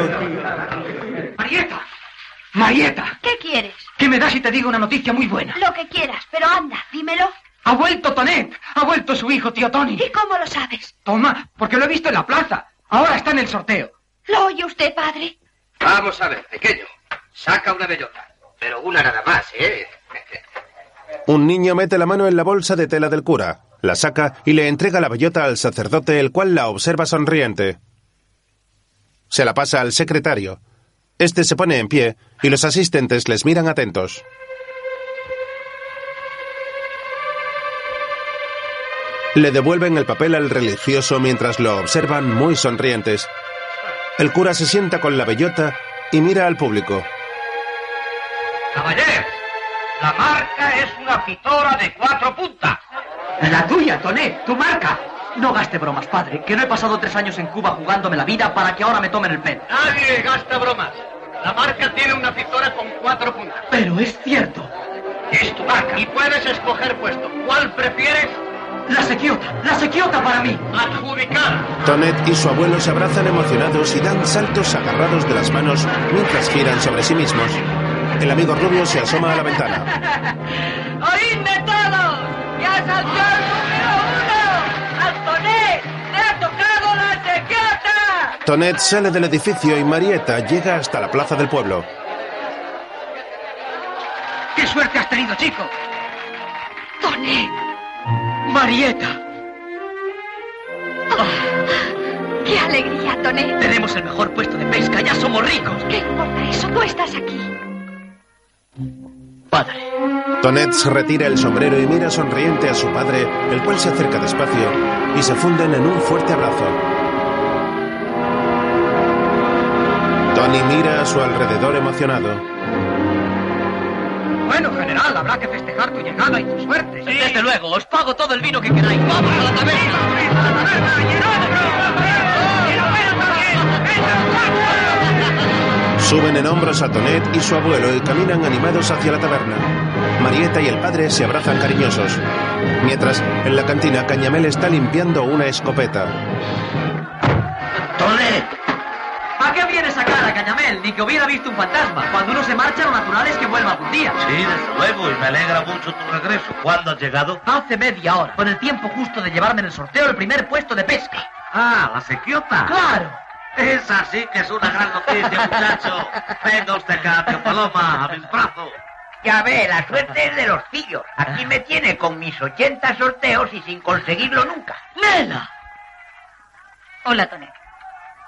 Marieta, Marieta, ¿Qué quieres? ¿qué me das si te digo una noticia muy buena? Lo que quieras, pero anda, dímelo. Ha vuelto Tonet, ha vuelto su hijo, tío Tony. ¿Y cómo lo sabes? Toma, porque lo he visto en la plaza. Ahora está en el sorteo. ¿Lo oye usted, padre? Vamos a ver, pequeño. Saca una bellota. Pero una nada más, ¿eh? un niño mete la mano en la bolsa de tela del cura, la saca y le entrega la bellota al sacerdote, el cual la observa sonriente. Se la pasa al secretario. Este se pone en pie y los asistentes les miran atentos. Le devuelven el papel al religioso mientras lo observan muy sonrientes. El cura se sienta con la bellota y mira al público. Caballeros, la marca es una fitora de cuatro puntas. La tuya, Tonet, tu marca. No gaste bromas, padre, que no he pasado tres años en Cuba jugándome la vida para que ahora me tomen el pelo. Nadie gasta bromas. La marca tiene una fitora con cuatro puntas. Pero es cierto. Es tu marca. Y puedes escoger puesto. ¿Cuál prefieres? La sequiota, la sequiota para mí. Adjudicar. Tonet y su abuelo se abrazan emocionados y dan saltos agarrados de las manos mientras giran sobre sí mismos. El amigo rubio se asoma a la ventana. [laughs] ¡Oídme todos! ¡Ya saltó el número uno! ¡Al Toné! ¡Le ha tocado la sequiota! Tonet sale del edificio y Marieta llega hasta la plaza del pueblo. ¡Qué suerte has tenido, chico! Toné. Marieta. ¡Qué alegría, Toné! Tenemos el mejor puesto de pesca, ya somos ricos. ¿Qué importa eso? Tú estás aquí. Padre. Tonet se retira el sombrero y mira sonriente a su padre, el cual se acerca despacio y se funden en un fuerte abrazo. Tony mira a su alrededor emocionado. Bueno, general, habrá que festejar tu llegada y tu suerte. Desde luego, os pago todo el vino que queráis. ¡Vamos a la taberna! Suben en hombros a Tonet y su abuelo y caminan animados hacia la taberna. Marieta y el padre se abrazan cariñosos. Mientras, en la cantina, Cañamel está limpiando una escopeta. ¡Tonet! ¿A qué viene esa cara, Cañamel? Ni que hubiera visto un fantasma. Cuando uno se marcha, lo natural es que vuelva algún día. Sí, desde luego, y me alegra mucho tu regreso. ¿Cuándo has llegado? Hace media hora, con el tiempo justo de llevarme en el sorteo el primer puesto de pesca. Ah, la sequiota. ¡Claro! Esa sí que es una gran noticia, muchacho. Venga usted acá, tío Paloma, a mis brazos. Ya ve, la suerte es de los pillos. Aquí me tiene con mis 80 sorteos y sin conseguirlo nunca. ¡Nela! Hola, Tonet.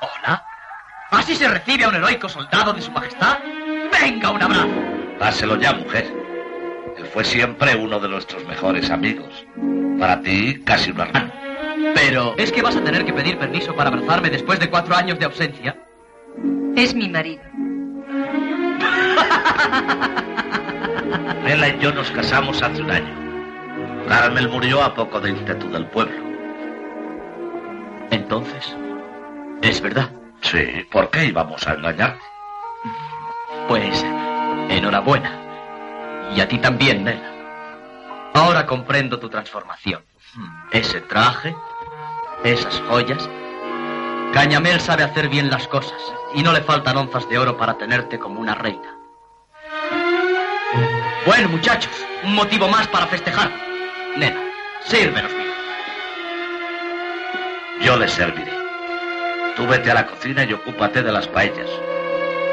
¿Hola? ¿Así se recibe a un heroico soldado de su majestad? ¡Venga, un abrazo! Dáselo ya, mujer. Él fue siempre uno de nuestros mejores amigos. Para ti, casi un hermano. Pero, ¿es que vas a tener que pedir permiso para abrazarme después de cuatro años de ausencia? Es mi marido. Nela y yo nos casamos hace un año. Carmel murió a poco de ímpetu del pueblo. Entonces, ¿es verdad? Sí, ¿por qué íbamos a engañarte? Pues, enhorabuena. Y a ti también, Nela. Ahora comprendo tu transformación. Ese traje, esas joyas. Cañamel sabe hacer bien las cosas y no le faltan onzas de oro para tenerte como una reina. Bueno, muchachos, un motivo más para festejar. Nena, sírvenos bien. Yo le serviré. Tú vete a la cocina y ocúpate de las paellas.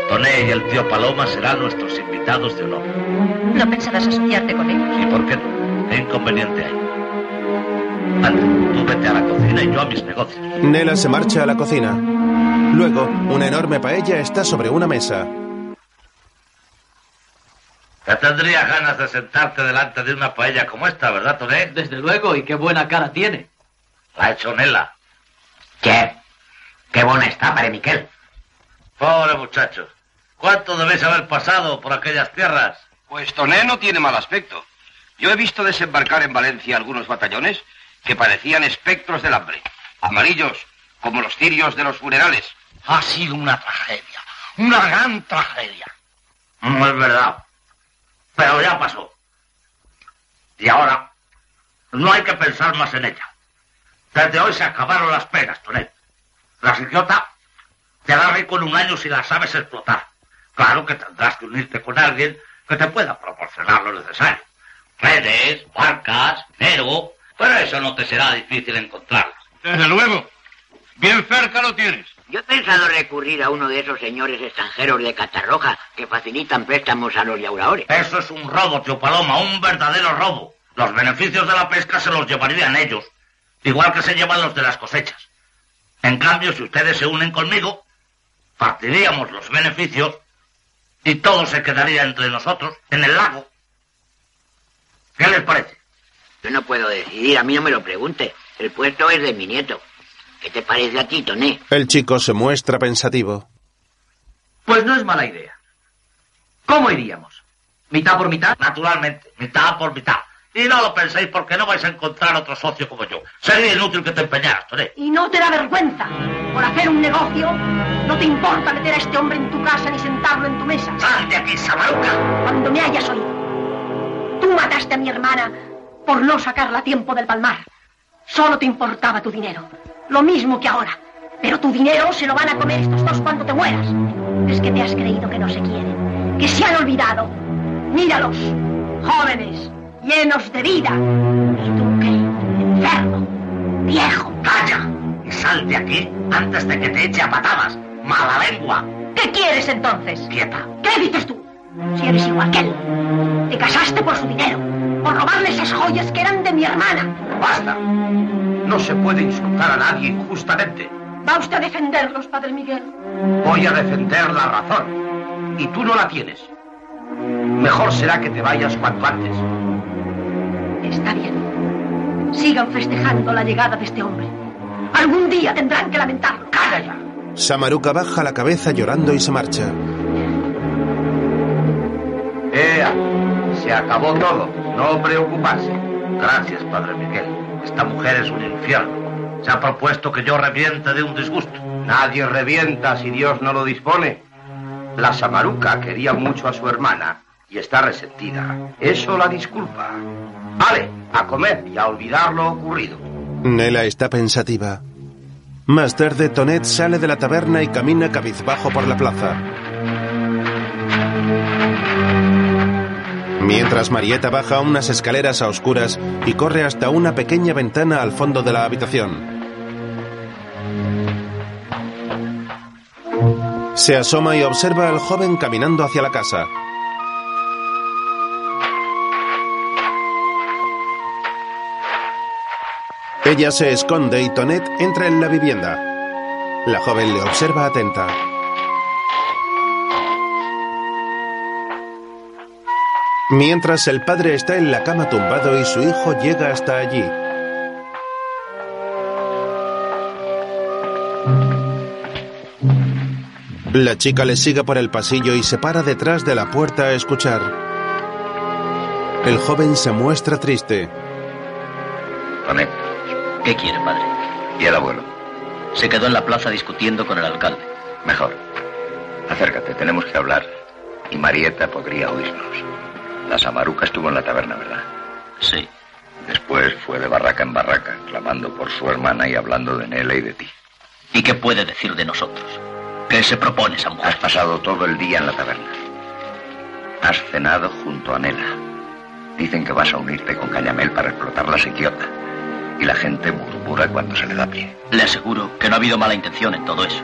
Toné y el tío Paloma serán nuestros invitados de honor. ¿No pensarás asociarte con ellos? ¿Y por qué no? ¿Qué inconveniente hay? Anda, tú vete a la cocina y yo a mis negocios. Nela se marcha a la cocina. Luego, una enorme paella está sobre una mesa. Te tendrías ganas de sentarte delante de una paella como esta, ¿verdad, Toné? Desde luego, y qué buena cara tiene. La ha hecho Nela. ¿Qué? Qué buena está, Padre Miquel. Pobre muchacho. ¿Cuánto debéis haber pasado por aquellas tierras? Pues Toné no tiene mal aspecto. Yo he visto desembarcar en Valencia algunos batallones que parecían espectros del hambre. Amarillos, como los cirios de los funerales. Ha sido una tragedia. Una gran tragedia. No es verdad. Pero ya pasó. Y ahora no hay que pensar más en ella. Desde hoy se acabaron las penas, Tonet. La psiquiota te hará rico en un año si la sabes explotar. Claro que tendrás que unirte con alguien que te pueda proporcionar lo necesario. Redes, barcas, dinero, pero eso no te será difícil encontrarlo. Desde luego. Bien cerca lo tienes. Yo he pensado recurrir a uno de esos señores extranjeros de Catarroja que facilitan préstamos a los llauradores. Eso es un robo, tío Paloma, un verdadero robo. Los beneficios de la pesca se los llevarían ellos, igual que se llevan los de las cosechas. En cambio, si ustedes se unen conmigo, partiríamos los beneficios y todo se quedaría entre nosotros, en el lago. ¿Qué les parece? Yo no puedo decidir, a mí no me lo pregunte. El puesto es de mi nieto. ¿Qué te parece a ti, Toné? El chico se muestra pensativo. Pues no es mala idea. ¿Cómo iríamos? ¿Mitad por mitad? Naturalmente, mitad por mitad. Y no lo penséis porque no vais a encontrar otro socio como yo. Sería inútil que te empeñaras, Toné. ¿Y no te da vergüenza? Por hacer un negocio, no te importa meter a este hombre en tu casa ni sentarlo en tu mesa. ¡Sal de aquí, Samaruca! Cuando me hayas oído. Tú mataste a mi hermana por no sacarla a tiempo del palmar. Solo te importaba tu dinero. Lo mismo que ahora. Pero tu dinero se lo van a comer estos dos cuando te mueras. Es que te has creído que no se quieren. Que se han olvidado. Míralos. Jóvenes. Llenos de vida. ¿Y tú qué? Enfermo. Viejo. ¡Calla! Y sal de aquí antes de que te eche a patadas. ¡Mala lengua! ¿Qué quieres entonces? Quieta. ¿Qué dices tú? Si eres igual que él. Te casaste por su dinero. Por robarle esas joyas que eran de mi hermana. ¡Basta! No se puede insultar a nadie injustamente. ¿Va usted a defenderlos, Padre Miguel? Voy a defender la razón. Y tú no la tienes. Mejor será que te vayas cuanto antes. Está bien. Sigan festejando la llegada de este hombre. Algún día tendrán que lamentarlo. ¡Calla ya! Samaruca baja la cabeza llorando y se marcha. ¡Ea! Se acabó todo. No preocuparse. Gracias, Padre Miguel. Esta mujer es un infierno. Se ha propuesto que yo reviente de un disgusto. Nadie revienta si Dios no lo dispone. La Samaruca quería mucho a su hermana y está resentida. Eso la disculpa. Vale, a comer y a olvidar lo ocurrido. Nela está pensativa. Más tarde, Tonet sale de la taberna y camina cabizbajo por la plaza. Mientras Marieta baja unas escaleras a oscuras y corre hasta una pequeña ventana al fondo de la habitación. Se asoma y observa al joven caminando hacia la casa. Ella se esconde y Tonet entra en la vivienda. La joven le observa atenta. Mientras el padre está en la cama tumbado y su hijo llega hasta allí. La chica le sigue por el pasillo y se para detrás de la puerta a escuchar. El joven se muestra triste. Tonet, ¿Qué quiere, padre? ¿y el abuelo? Se quedó en la plaza discutiendo con el alcalde. Mejor. Acércate, tenemos que hablar. Y Marieta podría oírnos. La Samaruca estuvo en la taberna, ¿verdad? Sí. Después fue de barraca en barraca, clamando por su hermana y hablando de Nela y de ti. ¿Y qué puede decir de nosotros? ¿Qué se propone esa mujer? Has pasado todo el día en la taberna. Has cenado junto a Nela. Dicen que vas a unirte con Cañamel para explotar la sequiota. Y la gente murmura cuando se le da pie. Le aseguro que no ha habido mala intención en todo eso.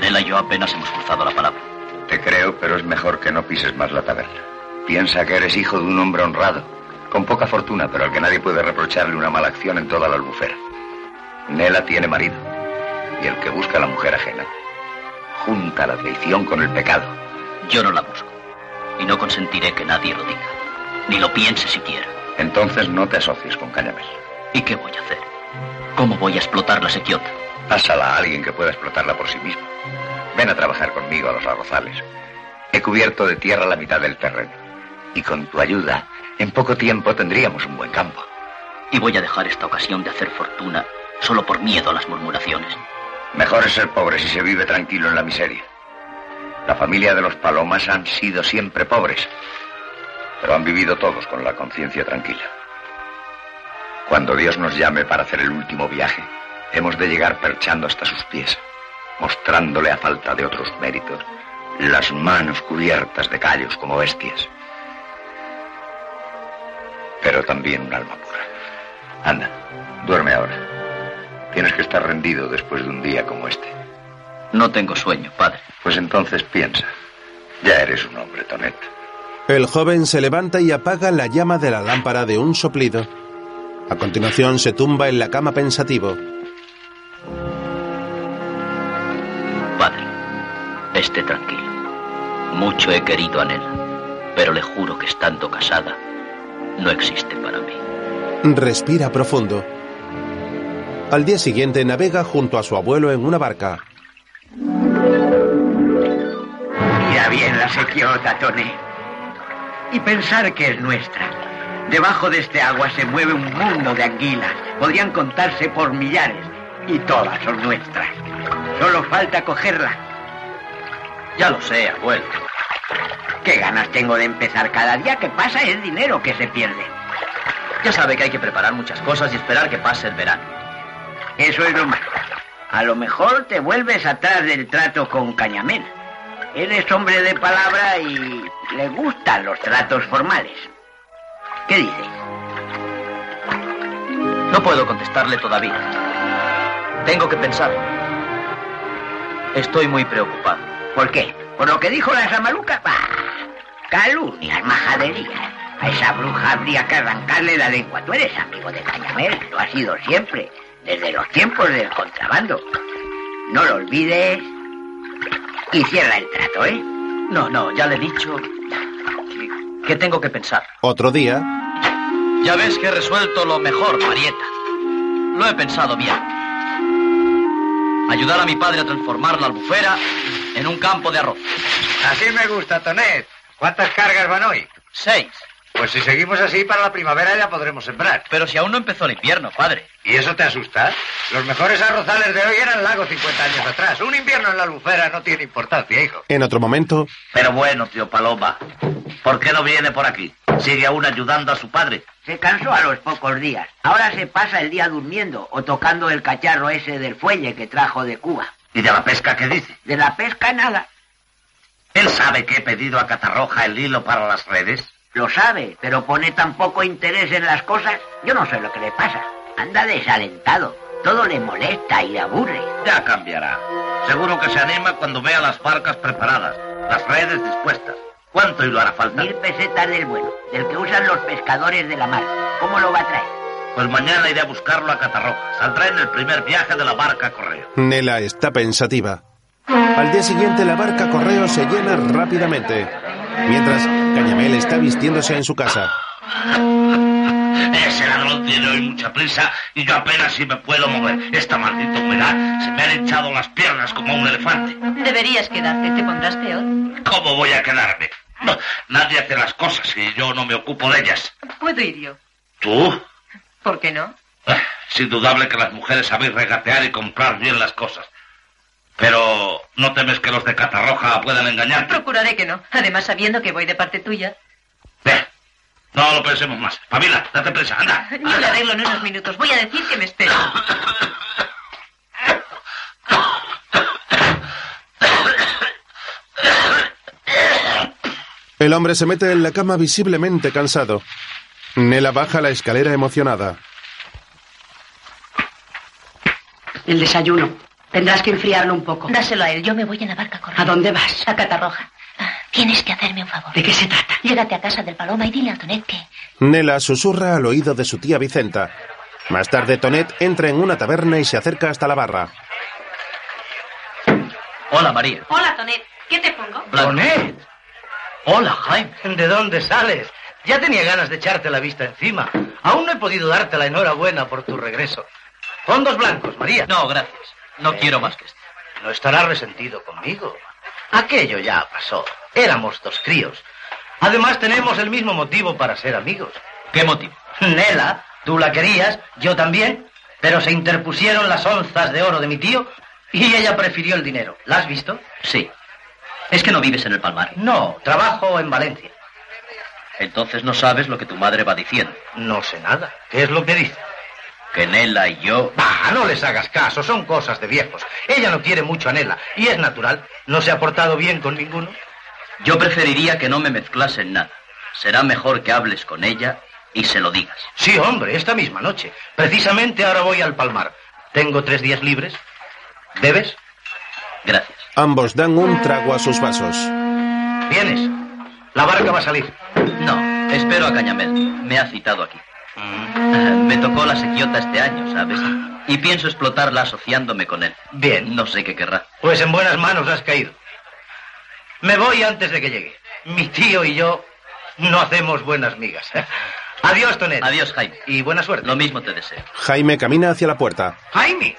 Nela y yo apenas hemos cruzado la palabra. Te creo, pero es mejor que no pises más la taberna. Piensa que eres hijo de un hombre honrado, con poca fortuna, pero al que nadie puede reprocharle una mala acción en toda la albufera. Nela tiene marido, y el que busca a la mujer ajena junta la traición con el pecado. Yo no la busco. Y no consentiré que nadie lo diga. Ni lo piense siquiera. Entonces no te asocies con Cañamel. ¿Y qué voy a hacer? ¿Cómo voy a explotar la sequiota? Pásala a alguien que pueda explotarla por sí mismo. Ven a trabajar conmigo a los arrozales. He cubierto de tierra la mitad del terreno. Y con tu ayuda, en poco tiempo tendríamos un buen campo. Y voy a dejar esta ocasión de hacer fortuna solo por miedo a las murmuraciones. Mejor es ser pobre si se vive tranquilo en la miseria. La familia de los Palomas han sido siempre pobres, pero han vivido todos con la conciencia tranquila. Cuando Dios nos llame para hacer el último viaje, hemos de llegar perchando hasta sus pies, mostrándole a falta de otros méritos las manos cubiertas de callos como bestias. Pero también un alma pura. Anda, duerme ahora. Tienes que estar rendido después de un día como este. No tengo sueño, padre. Pues entonces piensa. Ya eres un hombre, Tonet. El joven se levanta y apaga la llama de la lámpara de un soplido. A continuación se tumba en la cama pensativo. Padre, esté tranquilo. Mucho he querido a Nela, pero le juro que estando casada, no existe para mí. Respira profundo. Al día siguiente navega junto a su abuelo en una barca. Mira bien la sequiota, Tony. Y pensar que es nuestra. Debajo de este agua se mueve un mundo de anguilas. Podrían contarse por millares. Y todas son nuestras. Solo falta cogerla. Ya lo sé, abuelo. Qué ganas tengo de empezar. Cada día que pasa es dinero que se pierde. Ya sabe que hay que preparar muchas cosas y esperar que pase el verano. Eso es lo malo. A lo mejor te vuelves atrás del trato con Cañamel. Él es hombre de palabra y le gustan los tratos formales. ¿Qué dices? No puedo contestarle todavía. Tengo que pensar. Estoy muy preocupado. ¿Por qué? ¿Por lo que dijo la Samaluca? Bah, calumnias, majaderías. A esa bruja habría que arrancarle la lengua. Tú eres amigo de Cañamel, lo has sido siempre, desde los tiempos del contrabando. No lo olvides y cierra el trato, ¿eh? No, no, ya le he dicho que, que tengo que pensar. Otro día, Ya ves que he resuelto lo mejor, Marieta. Lo he pensado bien. Ayudar a mi padre a transformar la albufera en un campo de arroz. Así me gusta, Tonet. ¿Cuántas cargas van hoy? Seis. Pues si seguimos así, para la primavera ya podremos sembrar. Pero si aún no empezó el invierno, padre. ¿Y eso te asusta? Los mejores arrozales de hoy eran lago 50 años atrás. Un invierno en la lucera no tiene importancia, hijo. En otro momento, Pero bueno, tío Paloma, ¿por qué no viene por aquí? ¿Sigue aún ayudando a su padre? Se cansó a los pocos días. Ahora se pasa el día durmiendo o tocando el cacharro ese del fuelle que trajo de Cuba. ¿Y de la pesca qué dice? De la pesca nada. ¿Él sabe que he pedido a Catarroja el hilo para las redes? Lo sabe, pero pone tan poco interés en las cosas. Yo no sé lo que le pasa. Anda desalentado. Todo le molesta y le aburre. Ya cambiará. Seguro que se anima cuando vea las barcas preparadas, las redes dispuestas. ¿Cuánto hilo hará falta? Mil pesetas del bueno, del que usan los pescadores de la mar. ¿Cómo lo va a traer? Pues mañana iré a buscarlo a Catarroja. Saldrá en el primer viaje de la barca correo. Nela está pensativa. Al día siguiente la barca correo se llena rápidamente. Mientras, Cañamel está vistiéndose en su casa. [laughs] Ese ladrón tiene hoy mucha prisa y yo apenas si me puedo mover. Esta maldita humedad se me han echado las piernas como a un elefante. Deberías quedarte, te pondrás peor. ¿Cómo voy a quedarme? No, Nadie hace las cosas y yo no me ocupo de ellas. Puedo ir yo. ¿Tú? ¿Por qué no? Es indudable que las mujeres sabéis regatear y comprar bien las cosas. Pero ¿no temes que los de Catarroja puedan engañarte? Procuraré que no. Además, sabiendo que voy de parte tuya. No lo pensemos más. Pamela, date prisa, anda. Yo le arreglo en unos minutos. Voy a decir que me espero. El hombre se mete en la cama visiblemente cansado. Nela baja la escalera emocionada. El desayuno. Tendrás que enfriarlo un poco. Dáselo a él. Yo me voy en la barca corriendo. ¿A dónde vas? A Catarroja. Ah, Tienes que hacerme un favor. ¿De qué se trata? Llégate a casa del Paloma y dile a Tonet que... Nela susurra al oído de su tía Vicenta. Más tarde, Tonet entra en una taberna y se acerca hasta la barra. Hola, María. Hola, Tonet. ¿Qué te pongo? ¡Tonet! Hola, Jaime. ¿De dónde sales? Ya tenía ganas de echarte la vista encima. Aún no he podido darte la enhorabuena por tu regreso. Fondos blancos, María. No, gracias. No quiero más que esto. No estarás resentido conmigo. Aquello ya pasó. Éramos dos críos. Además, tenemos el mismo motivo para ser amigos. ¿Qué motivo? Nela, tú la querías, yo también, pero se interpusieron las onzas de oro de mi tío y ella prefirió el dinero. ¿La has visto? Sí. ¿Es que no vives en el Palmar? No, trabajo en Valencia. Entonces no sabes lo que tu madre va diciendo. No sé nada. ¿Qué es lo que dice? Que Nela y yo... Ah, no les hagas caso, son cosas de viejos. Ella no quiere mucho a Nela y es natural. No se ha portado bien con ninguno. Yo preferiría que no me mezclase en nada. Será mejor que hables con ella y se lo digas. Sí, hombre, esta misma noche. Precisamente ahora voy al Palmar. Tengo tres días libres. ¿Bebes? Gracias. Ambos dan un trago a sus vasos. ¿Vienes? La barca va a salir. No, espero a Cañamel. Me ha citado aquí. Me tocó la sequiota este año, ¿sabes? Y pienso explotarla asociándome con él. Bien. No sé qué querrá. Pues en buenas manos has caído. Me voy antes de que llegue. Mi tío y yo no hacemos buenas migas. [laughs] Adiós, Tonet. Adiós, Jaime. Y buena suerte. Lo mismo te deseo. Jaime camina hacia la puerta. Jaime.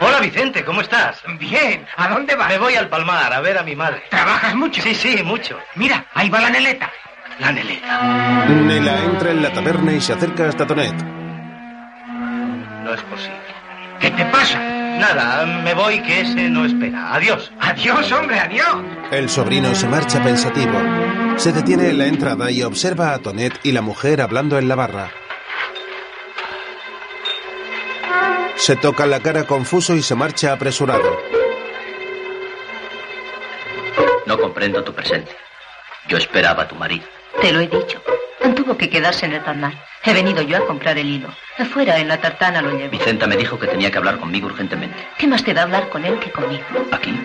Hola, Vicente, ¿cómo estás? Bien. ¿A dónde vas? Me voy al Palmar a ver a mi madre. ¿Trabajas mucho? Sí, sí, mucho. Mira, ahí va la neleta. La Neleta. Nela entra en la taberna y se acerca hasta Tonet. No es posible. ¿Qué te pasa? Nada, me voy que ese no espera. Adiós. Adiós, hombre, adiós. El sobrino se marcha pensativo. Se detiene en la entrada y observa a Tonet y la mujer hablando en la barra. Se toca la cara confuso y se marcha apresurado. No comprendo tu presencia. Yo esperaba a tu marido. Te lo he dicho. Tuvo que quedarse en el palmar. He venido yo a comprar el hilo. Afuera, en la tartana, lo llevo. Vicenta me dijo que tenía que hablar conmigo urgentemente. ¿Qué más te da hablar con él que conmigo? ¿Aquí?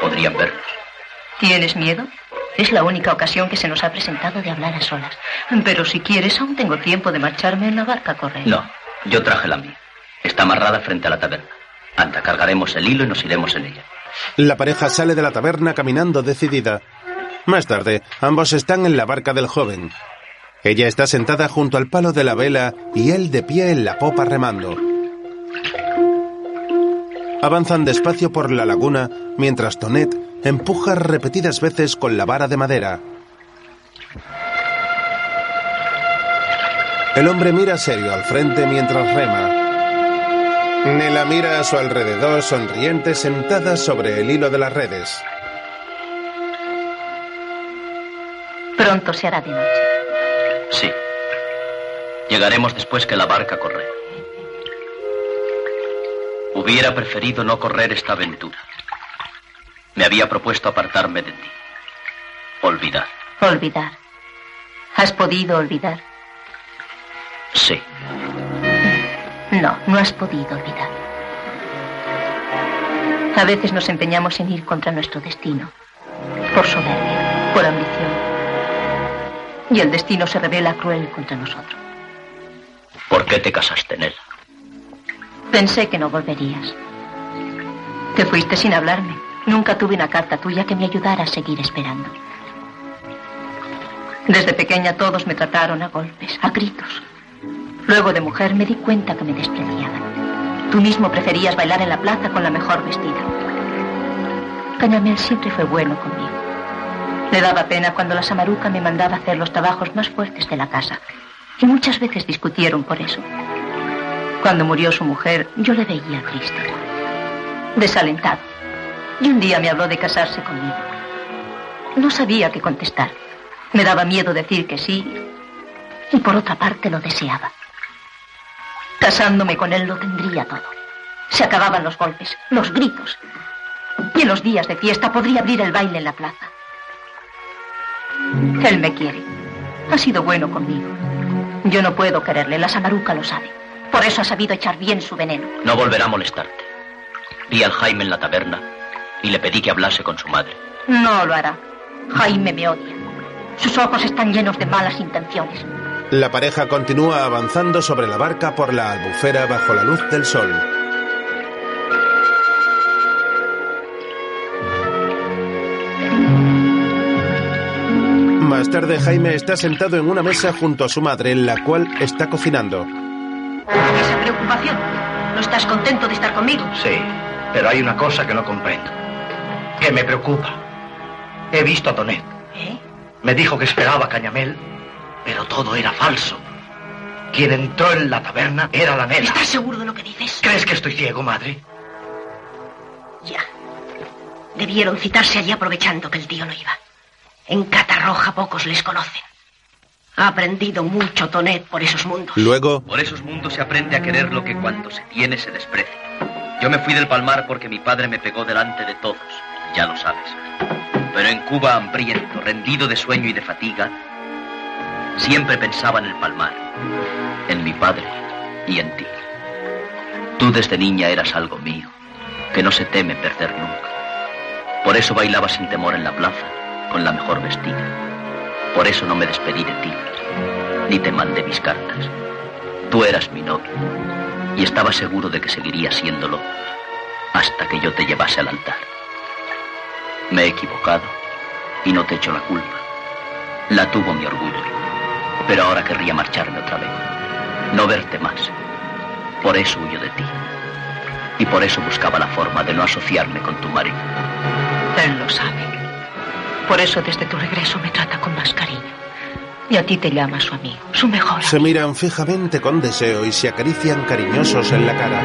Podrían vernos. ¿Tienes miedo? Es la única ocasión que se nos ha presentado de hablar a solas. Pero si quieres, aún tengo tiempo de marcharme en la barca a correr. No, yo traje la mía. Está amarrada frente a la taberna. Anda, cargaremos el hilo y nos iremos en ella. La pareja sale de la taberna caminando decidida. Más tarde, ambos están en la barca del joven. Ella está sentada junto al palo de la vela y él de pie en la popa remando. Avanzan despacio por la laguna mientras Tonet empuja repetidas veces con la vara de madera. El hombre mira serio al frente mientras rema. Nela mira a su alrededor sonriente sentada sobre el hilo de las redes. Pronto se hará de noche. Sí. Llegaremos después que la barca corre. Hubiera preferido no correr esta aventura. Me había propuesto apartarme de ti. Olvidar. Olvidar. ¿Has podido olvidar? Sí. No, no has podido olvidar. A veces nos empeñamos en ir contra nuestro destino. Por soberbia, por ambición. Y el destino se revela cruel contra nosotros. ¿Por qué te casaste en él? Pensé que no volverías. Te fuiste sin hablarme. Nunca tuve una carta tuya que me ayudara a seguir esperando. Desde pequeña todos me trataron a golpes, a gritos. Luego de mujer me di cuenta que me despreciaban. Tú mismo preferías bailar en la plaza con la mejor vestida. Cañamel siempre fue bueno conmigo. Le daba pena cuando la samaruca me mandaba hacer los trabajos más fuertes de la casa. Y muchas veces discutieron por eso. Cuando murió su mujer, yo le veía triste, desalentado. Y un día me habló de casarse conmigo. No sabía qué contestar. Me daba miedo decir que sí. Y por otra parte lo deseaba. Casándome con él lo tendría todo. Se acababan los golpes, los gritos. Y en los días de fiesta podría abrir el baile en la plaza. Él me quiere. Ha sido bueno conmigo. Yo no puedo quererle, la samaruca lo sabe. Por eso ha sabido echar bien su veneno. No volverá a molestarte. Vi al Jaime en la taberna y le pedí que hablase con su madre. No lo hará. Jaime me odia. Sus ojos están llenos de malas intenciones. La pareja continúa avanzando sobre la barca por la albufera bajo la luz del sol. Más tarde Jaime está sentado en una mesa junto a su madre, en la cual está cocinando. Esa preocupación. ¿No estás contento de estar conmigo? Sí, pero hay una cosa que no comprendo. Que me preocupa. He visto a Tonet. ¿Eh? Me dijo que esperaba a Cañamel, pero todo era falso. Quien entró en la taberna era la nena. ¿Estás seguro de lo que dices? ¿Crees que estoy ciego, madre? Ya. Debieron citarse allí aprovechando que el tío no iba. En Catarroja pocos les conocen. Ha aprendido mucho Tonet por esos mundos. Luego, Por esos mundos se aprende a querer lo que cuando se tiene se desprecia. Yo me fui del palmar porque mi padre me pegó delante de todos, ya lo sabes. Pero en Cuba, hambriento, rendido de sueño y de fatiga, siempre pensaba en el palmar, en mi padre y en ti. Tú desde niña eras algo mío, que no se teme perder nunca. Por eso bailaba sin temor en la plaza, con la mejor vestida. Por eso no me despedí de ti, ni te mandé mis cartas. Tú eras mi novio, y estaba seguro de que seguiría siéndolo hasta que yo te llevase al altar. Me he equivocado y no te echo la culpa. La tuvo mi orgullo, pero ahora querría marcharme otra vez, no verte más. Por eso huyo de ti. Y por eso buscaba la forma de no asociarme con tu marido. Él lo sabe. Por eso desde tu regreso me trata con más cariño. Y a ti te llama su amigo, su mejor se miran fijamente con deseo y se acarician cariñosos en la cara.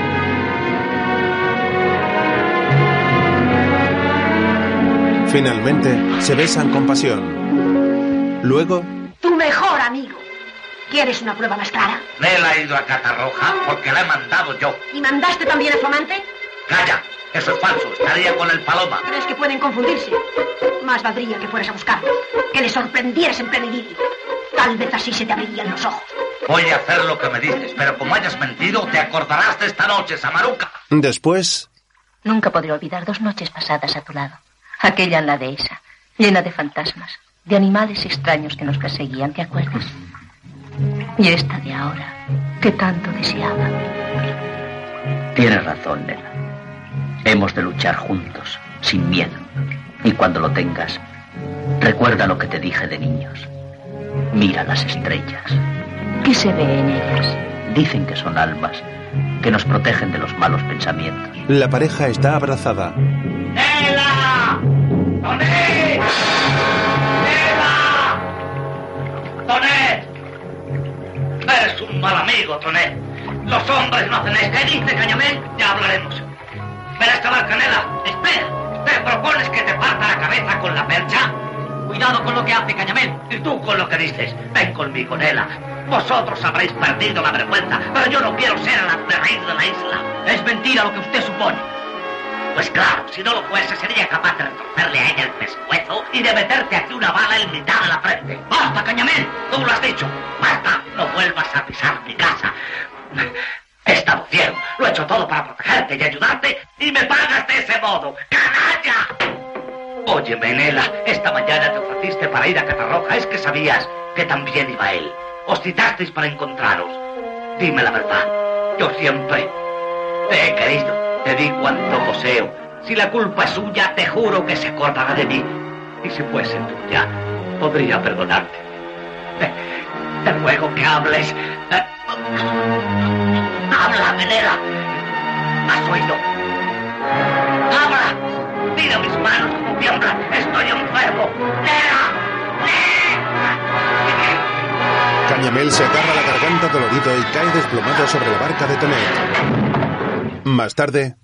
Finalmente, se besan con pasión. Luego, Tu mejor amigo. ¿Quieres una prueba más clara? Nela ha ido a Catarroja porque la he mandado yo. ¿Y mandaste también a su amante? Calla, eso es falso. Estaría con el paloma. ¿Crees que pueden confundirse? Más valdría que fueras a buscarlo. Que le sorprendieras en pleno idilio. Tal vez así se te abrirían los ojos. Voy a hacer lo que me dices, pero como hayas mentido, te acordarás de esta noche, Samaruca. después, Nunca podré olvidar dos noches pasadas a tu lado. Aquella en la dehesa, llena de fantasmas, de animales extraños que nos perseguían, ¿te acuerdas? Y esta de ahora, que tanto deseaba. Tienes razón, Nela. Hemos de luchar juntos, sin miedo. Y cuando lo tengas, recuerda lo que te dije de niños. Mira las estrellas. ¿Qué se ve en ellas? Dicen que son almas que nos protegen de los malos pensamientos. la pareja está abrazada. ¡Nela! ¡Tonet! ¡Nela! ¡Tonet! Eres un mal amigo, Tonet. Los hombres no hacen esto. ¿Qué dice, Cañamel? Ya hablaremos. Espera, esta Canela. Espera. ¿Te propones que te parta la cabeza con la percha? Cuidado con lo que hace Cañamel. Y tú con lo que dices. Ven conmigo, Nela. Vosotros habréis perdido la vergüenza, pero yo no quiero ser el rey de la isla. Es mentira lo que usted supone. Pues claro, si no lo fuese, sería capaz de retorcerle a ella el pescuezo y de meterte aquí una bala en mitad de la frente. ¡Basta, Cañamel! Tú lo has dicho. ¡Basta! No vuelvas a pisar mi casa. He estado ciego. Lo he hecho todo para protegerte y ayudarte y me pagas de ese modo. ¡Canalla! Oye, Menela, esta mañana te ofreciste para ir a Catarroja. Es que sabías que también iba él. Os citasteis para encontraros. Dime la verdad. Yo siempre te he querido. Te di cuanto poseo. Si la culpa es suya, te juro que se acordará de mí. Y si fuese tuya, podría perdonarte. Te, te ruego que hables. Habla, Menela. ¿Has oído? ¡Habla! Mira mis manos como tiemblan. Estoy enfermo. ¡Nera! Cañamel se agarra la garganta dolorido y cae desplomado sobre la barca de Tonet. Más tarde,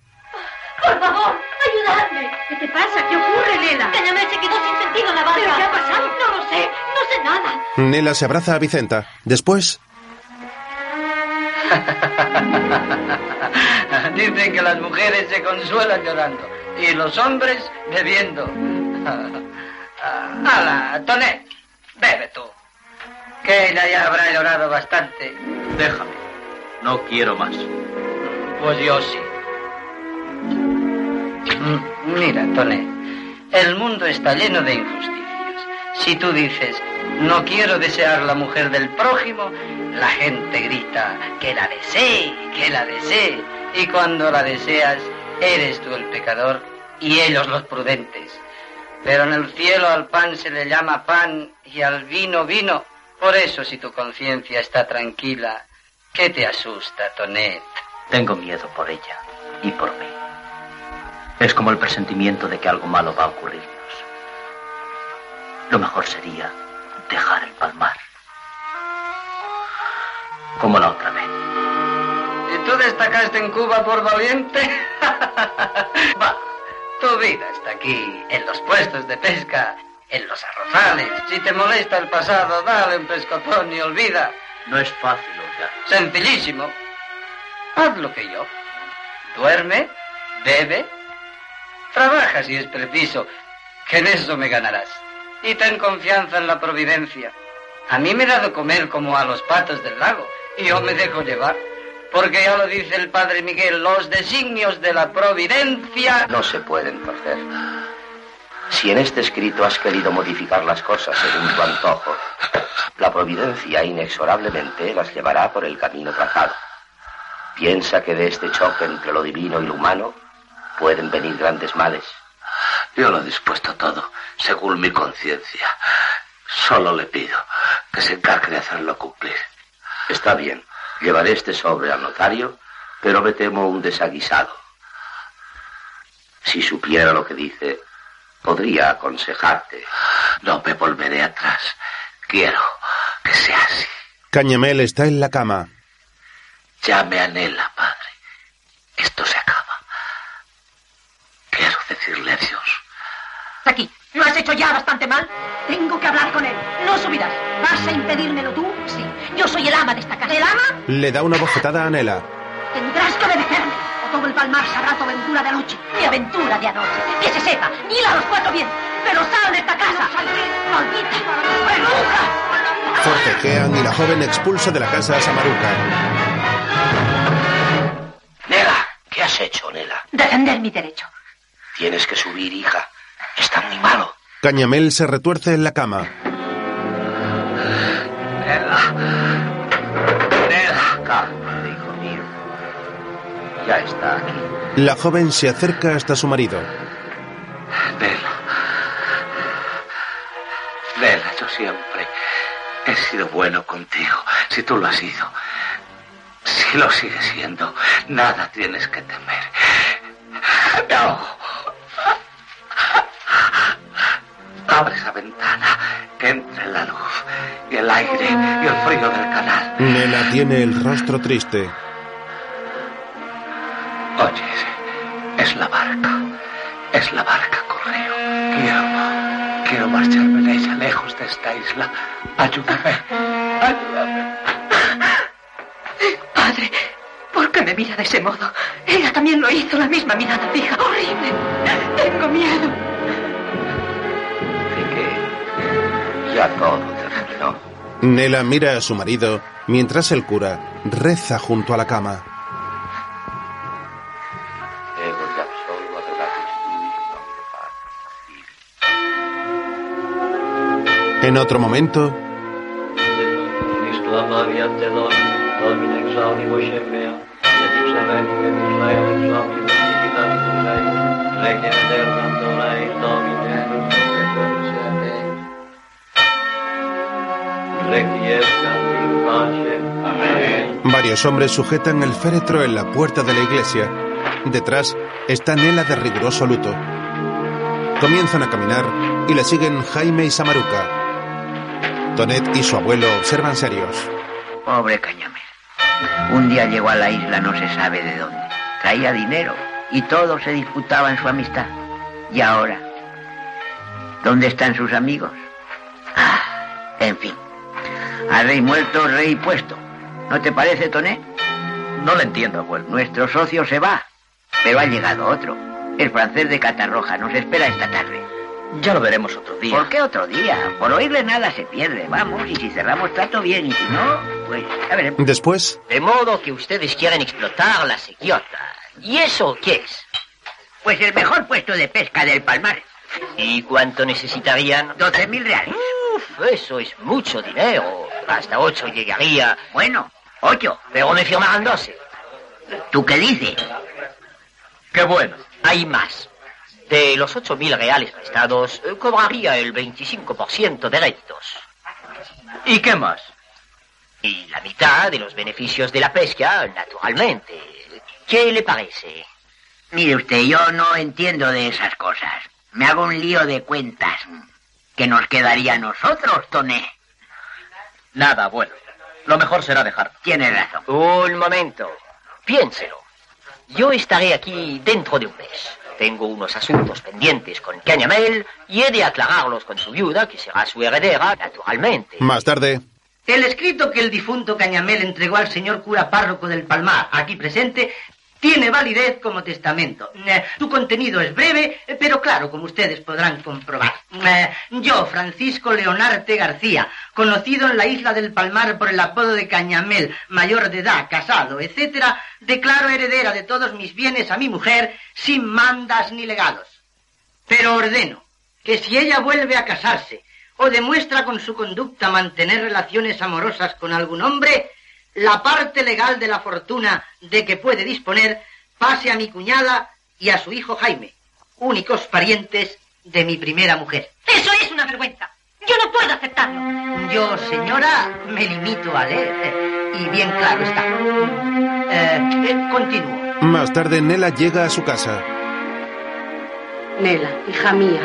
Por favor, ayudadme. ¿Qué te pasa? ¿Qué ocurre, Nela? Cañamel se quedó sin sentido en la barca. ¿Pero qué ha pasado? No lo sé. No sé nada. Nela se abraza a Vicenta. Después, [laughs] [laughs] Dicen que las mujeres se consuelan llorando y los hombres bebiendo. [laughs] ¡Hala, Tonet! Bebe tú. Que ella ya habrá llorado bastante. Déjame. No quiero más. Pues yo sí. Mm, Mira, Tonet, el mundo está lleno de injusticias. Si tú dices, no quiero desear la mujer del prójimo, la gente grita, que la desee, que la desee. Y cuando la deseas, eres tú el pecador y ellos los prudentes. Pero en el cielo al pan se le llama pan y al vino vino. Por eso, si tu conciencia está tranquila, ¿qué te asusta, Tonet? Tengo miedo por ella y por mí. Es como el presentimiento de que algo malo va a ocurrirnos. Lo mejor sería dejar el palmar. Como la otra vez. ¿Y tú destacaste en Cuba por valiente? [laughs] Va, tu vida está aquí, en los puestos de pesca, en los arrozales. Si te molesta el pasado, dale un pescotón y olvida. No es fácil, Olga. Sencillísimo. Haz lo que yo. Duerme, bebe, trabaja si es preciso, que en eso me ganarás. Y ten confianza en la providencia. A mí me he dado comer como a los patos del lago, y yo me dejo llevar. Porque ya lo dice el padre Miguel, los designios de la providencia No se pueden torcer. Si en este escrito has querido modificar las cosas según tu antojo, la providencia inexorablemente las llevará por el camino trazado. Piensa que de este choque entre lo divino y lo humano pueden venir grandes males. Yo lo he dispuesto todo, según mi conciencia. Solo le pido que se encargue de hacerlo cumplir. Está bien, llevaré este sobre al notario, pero me temo un desaguisado. Si supiera lo que dice, podría aconsejarte. No me volveré atrás. Quiero que sea así. Cañamel está en la cama. Ya me anhela, padre. Esto se acaba. Quiero decirle adiós. Aquí, ¿lo has mal? Tengo que hablar con él. No subirás. ¿Vas a impedírmelo tú? Sí. Yo soy el ama de esta casa. ¿El ama? Le da una bofetada a Nela. Tendrás que obedecerme. O todo el palmar sabrá tu aventura de anoche. Mi aventura de anoche. Que se sepa. Dile a los cuatro bien. Pero sal de esta casa. Maldita. ¡Nunca! Forcejean y la joven expulsa de la casa a Samaruca. Nela, ¿qué has hecho, Nela? Defender mi derecho. Tienes que subir, hija. Cañamel se retuerce en la cama. Nela. Nela. Cálmate, hijo mío. Ya está aquí. La joven se acerca hasta su marido. Nela. Nela, yo siempre he sido bueno contigo. Si tú lo has sido. Si lo sigues siendo, nada tienes que temer. No. Abre esa ventana Que entre la luz y el aire y el frío del canal. Nela tiene el rostro triste. Oye, es la barca. Es la barca, correo. Quiero, quiero marcharme de ella lejos de esta isla. Ayúdame. Ayúdame. Padre, ¿por qué me mira de ese modo? Ella también lo hizo, la misma mirada fija. Horrible. Tengo miedo. Ya todo terminó. Nela mira a su marido mientras el cura reza junto a la cama. En otro momento, varios hombres sujetan el féretro en la puerta de la iglesia. Detrás está Nela de riguroso luto. Comienzan a caminar y le siguen Jaime y Samaruca. Tonet y su abuelo observan serios. Pobre Cañamél. Un día llegó a la isla no se sabe de dónde. Traía dinero y todos se disputaban su amistad. ¿Y ahora? ¿Dónde están sus amigos? Ah, en fin. A rey muerto, rey puesto. ¿No te parece, Toné? No lo entiendo, abuelo. Nuestro socio se va, pero ha llegado otro. El francés de Catarroja nos espera esta tarde. Ya lo veremos otro día. ¿Por qué otro día? Por oírle nada se pierde. Vamos, y si cerramos trato bien, y si no, pues ya veremos. Después, De modo que ustedes quieren explotar la sequiota. ¿Y eso qué es? Pues el mejor puesto de pesca del Palmar. ¿Y cuánto necesitarían? 12 mil reales. Eso es mucho dinero. Hasta ocho llegaría. Bueno, ocho. Pero me firmarán doce. ¿Tú qué dices? Qué bueno. Hay más. De los ocho mil reales prestados, eh, cobraría el 25% de réditos. ¿Y qué más? Y la mitad de los beneficios de la pesca, naturalmente. ¿Qué le parece? Mire usted, yo no entiendo de esas cosas. Me hago un lío de cuentas. ¿Qué nos quedaría a nosotros, Toné? Nada, abuelo. Lo mejor será dejarlo. Tiene razón. Un momento. Piénselo. Yo estaré aquí dentro de un mes. Tengo unos asuntos pendientes con Cañamel y he de aclararlos con su viuda, que será su heredera, naturalmente. más tarde, El escrito que el difunto Cañamel entregó al señor cura párroco del Palmar, aquí presente, tiene validez como testamento. Eh, Su contenido es breve, eh, pero claro, como ustedes podrán comprobar. Eh, Yo, Francisco Leonarte García, conocido en la isla del Palmar por el apodo de Cañamel, mayor de edad, casado, etcétera, declaro heredera de todos mis bienes a mi mujer sin mandas ni legados. Pero ordeno que si ella vuelve a casarse o demuestra con su conducta mantener relaciones amorosas con algún hombre, la parte legal de la fortuna de que puede disponer pase a mi cuñada y a su hijo Jaime, únicos parientes de mi primera mujer. Eso es una vergüenza. Yo no puedo aceptarlo. Yo, señora, me limito a leer. eh, Y bien claro está. Eh, eh, continúo. más tarde Nela llega a su casa. Nela, hija mía,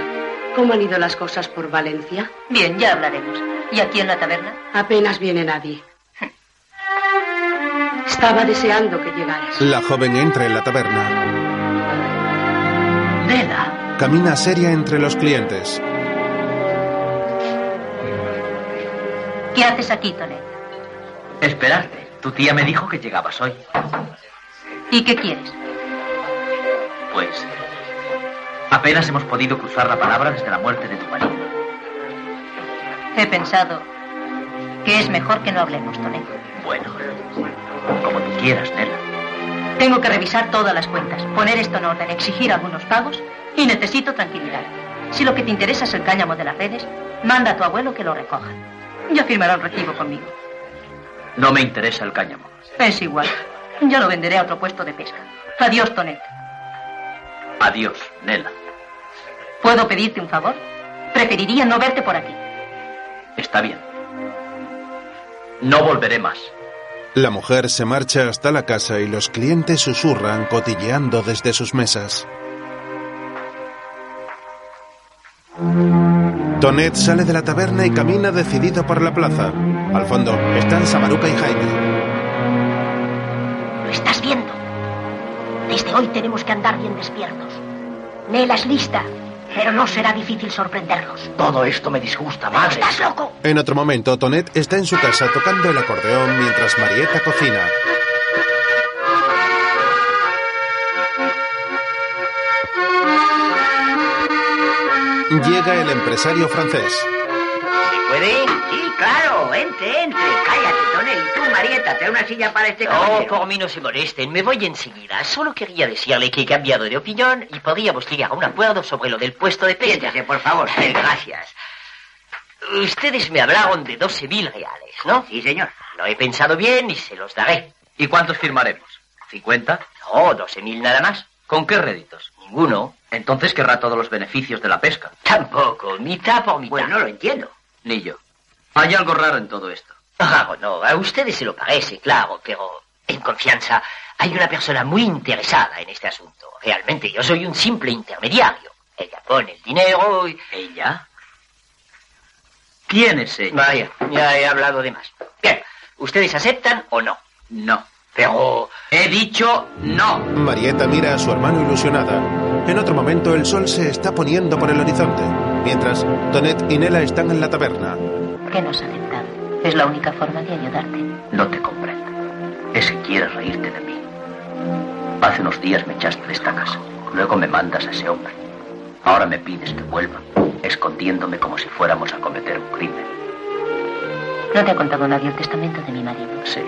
¿cómo han ido las cosas por Valencia? Bien, ya hablaremos. ¿Y aquí en la taberna? Apenas viene nadie. Estaba deseando que llegaras. La joven entra en la taberna. Nela. Camina seria entre los clientes. ¿Qué haces aquí, Tonet? Esperarte. Tu tía me dijo que llegabas hoy. ¿Y qué quieres? Pues apenas hemos podido cruzar la palabra desde la muerte de tu marido. He pensado que es mejor que no hablemos, Tonet. Bueno, como tú quieras, Nela. Tengo que revisar todas las cuentas, poner esto en orden, exigir algunos pagos y necesito tranquilidad. Si lo que te interesa es el cáñamo de las redes, manda a tu abuelo que lo recoja. Ya firmará un recibo conmigo. No me interesa el cáñamo. Es igual. Ya lo venderé a otro puesto de pesca. Adiós, Tonet. Adiós, Nela. ¿Puedo pedirte un favor? Preferiría no verte por aquí. Está bien. No volveré más. La mujer se marcha hasta la casa y los clientes susurran cotilleando desde sus mesas. Tonet sale de la taberna y camina decidido por la plaza. Al fondo están Samaruca y Jaime. Lo estás viendo. Desde hoy tenemos que andar bien despiertos. Nela es lista, pero no será difícil sorprenderlos. Todo esto me disgusta, madre. ¿Estás loco? En otro momento, Tonet está en su casa tocando el acordeón mientras Marieta cocina. Llega el empresario francés. ¿Puede? Sí, claro. Entre, entre. Cállate, Tonel. Y tú, Marieta, trae una silla para este Oh, caballero. por mí no se molesten, me voy enseguida. Solo quería decirle que he cambiado de opinión y podríamos llegar a un acuerdo sobre lo del puesto de pesca. Siéntese, por favor. [laughs] Gracias. Ustedes me hablaron de 12.000 reales, ¿no? Sí, señor. Lo he pensado bien y se los daré. ¿Y cuántos firmaremos? ¿50? No, 12.000 nada más. ¿Con qué réditos? Ninguno. Entonces querrá todos los beneficios de la pesca. Tampoco, mitad por mitad. Pues no lo entiendo. Ni yo. Hay algo raro en todo esto. Ah, no, a ustedes se lo parece, claro, pero en confianza hay una persona muy interesada en este asunto. Realmente yo soy un simple intermediario. Ella pone el dinero y... ¿Ella? ¿Quién es ella? Vaya, ya he hablado de más. Bien, ¿ustedes aceptan o no? No. Pero... He dicho no. Marieta mira a su hermano ilusionada. En otro momento el sol se está poniendo por el horizonte, mientras Tonet y Nela están en la taberna. ¿Qué nos aceptado? Es la única forma de ayudarte. No te comprendo. Es que quieres reírte de mí. Hace unos días me echaste de esta casa. Luego me mandas a ese hombre. Ahora me pides que vuelva, escondiéndome como si fuéramos a cometer un crimen. ¿No te ha contado nadie el testamento de mi marido? Sí.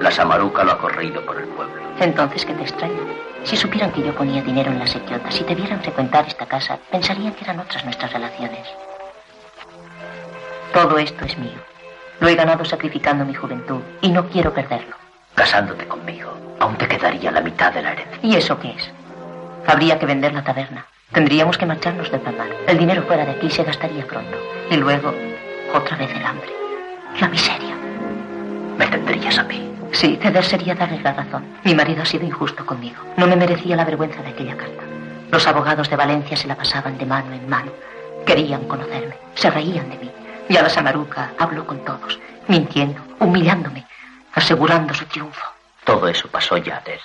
La Samaruca lo ha corrido por el pueblo. Entonces, ¿qué te extraña? Si supieran que yo ponía dinero en la sequiota, si te vieran frecuentar esta casa, pensarían que eran otras nuestras relaciones. Todo esto es mío. Lo he ganado sacrificando mi juventud y no quiero perderlo. Casándote conmigo, aún te quedaría la mitad de la herencia. ¿Y eso qué es? Habría que vender la taberna. Tendríamos que marcharnos del palmar. El dinero fuera de aquí se gastaría pronto. Y luego, otra vez el hambre. La miseria. Me tendrías a mí. Sí, ceder sería darle la razón. Mi marido ha sido injusto conmigo. No me merecía la vergüenza de aquella carta. Los abogados de Valencia se la pasaban de mano en mano. Querían conocerme. Se reían de mí. Y a la Samaruca habló con todos, mintiendo, humillándome, asegurando su triunfo. Todo eso pasó ya, Adela.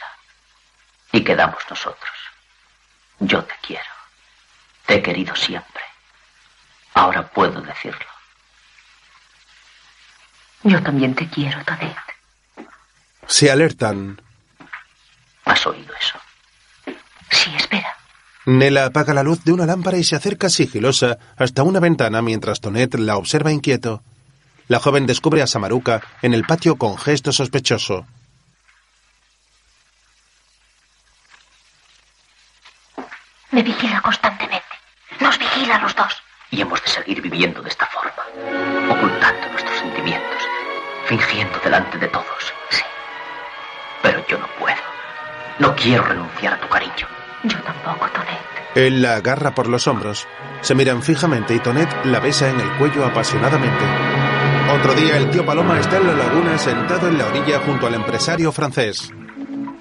Y quedamos nosotros. Yo te quiero. Te he querido siempre. Ahora puedo decirlo. Yo también te quiero, Tonet. Se alertan. ¿Has oído eso? Sí, espera. Nela apaga la luz de una lámpara y se acerca sigilosa hasta una ventana mientras Tonet la observa inquieto. La joven descubre a Samaruca en el patio con gesto sospechoso. Me vigila constantemente. Nos vigila a los dos. Y hemos de seguir viviendo de esta forma, ocultando nuestros sentimientos, fingiendo delante de todos. Sí. Pero yo no puedo. No quiero renunciar a tu cariño. Yo tampoco, Tonet. Él la agarra por los hombros. Se miran fijamente y Tonet la besa en el cuello apasionadamente. Otro día el tío Paloma está en la laguna sentado en la orilla junto al empresario francés.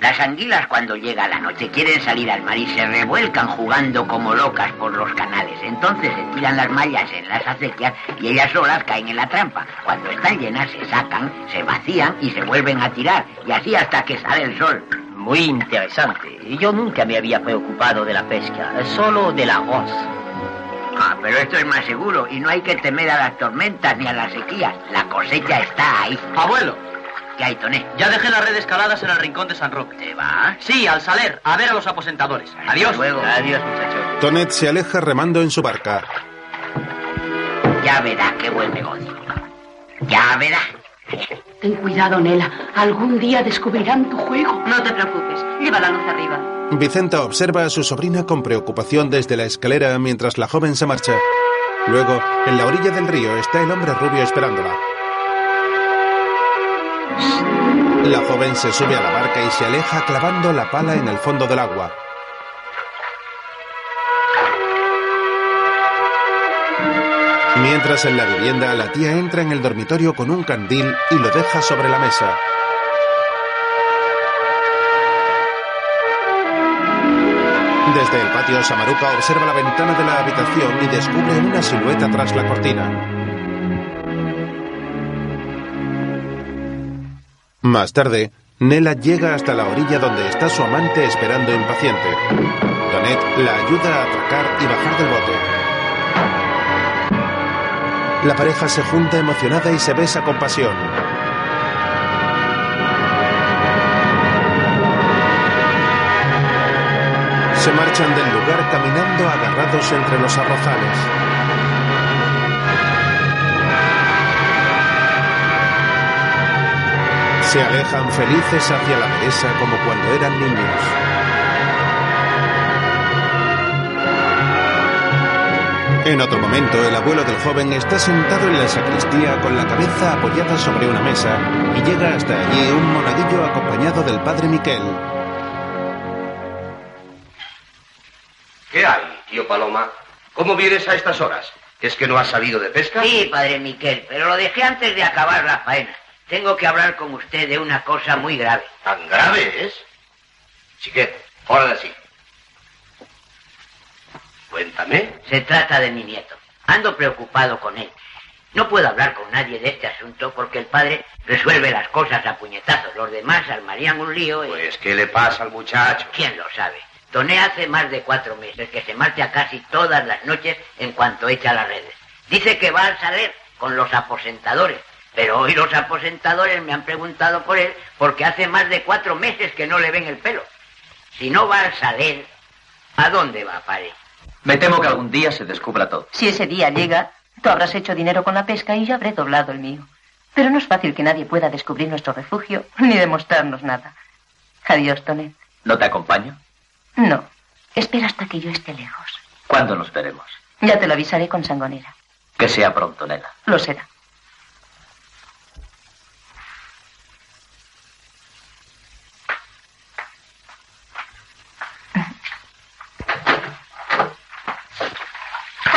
Las anguilas cuando llega la noche quieren salir al mar y se revuelcan jugando como locas por los canales. Entonces se tiran las mallas en las acequias y ellas solas caen en la trampa. Cuando están llenas se sacan, se vacían y se vuelven a tirar. Y así hasta que sale el sol. Muy interesante. Yo nunca me había preocupado de la pesca, solo del arroz. Ah, pero esto es más seguro y no hay que temer a las tormentas ni a las sequías. La cosecha está ahí. Abuelo, ¿Qué hay, Toné? ya dejé las redes caladas en el rincón de San Roque. ¿Te vas? Sí, al saler, a ver a los aposentadores. Adiós. luego. Adiós, muchachos. Tonet se aleja remando en su barca. Ya verá qué buen negocio. Ya verá. Ten cuidado, Nela. Algún día descubrirán tu juego. No te preocupes. Lleva la luz arriba. Vicenta observa a su sobrina con preocupación desde la escalera mientras la joven se marcha. Luego, en la orilla del río está el hombre rubio esperándola. La joven se sube a la barca y se aleja clavando la pala en el fondo del agua. Mientras en la vivienda la tía entra en el dormitorio con un candil y lo deja sobre la mesa. Desde el patio, Samaruca observa la ventana de la habitación y descubre una silueta tras la cortina. Más tarde, Nela llega hasta la orilla donde está su amante esperando impaciente. Tonet la ayuda a atracar y bajar del bote. La pareja se junta emocionada y se besa con pasión. Se marchan del lugar caminando agarrados entre los arrozales. Se alejan felices hacia la dehesa como cuando eran niños. En otro momento, el abuelo del joven está sentado en la sacristía con la cabeza apoyada sobre una mesa y llega hasta allí un monaguillo acompañado del padre Miquel. ¿Qué hay, tío Paloma? ¿Cómo vienes a estas horas? ¿Es que no has salido de pesca? Sí, padre Miquel, pero lo dejé antes de acabar la faena. Tengo que hablar con usted de una cosa muy grave. ¿Tan grave es? Chiquet, fuera de así. Cuéntame. Se trata de mi nieto. Ando preocupado con él. No puedo hablar con nadie de este asunto porque el padre resuelve las cosas a puñetazos. Los demás armarían un lío y... Pues, ¿qué le pasa al muchacho? ¿Quién lo sabe? Toné hace más de cuatro meses que se marcha casi todas las noches en cuanto echa las redes. Dice que va al saler con los aposentadores, pero hoy los aposentadores me han preguntado por él porque hace más de cuatro meses que no le ven el pelo. Si no va al saler, ¿a dónde va, padre? Me temo que algún día se descubra todo. Si ese día llega, tú habrás hecho dinero con la pesca y yo habré doblado el mío. Pero no es fácil que nadie pueda descubrir nuestro refugio ni demostrarnos nada. Adiós, Tonet. ¿No te acompaño? No. Espera hasta que yo esté lejos. ¿Cuándo nos veremos? Ya te lo avisaré con sangonera. Que sea pronto, nena. Lo será.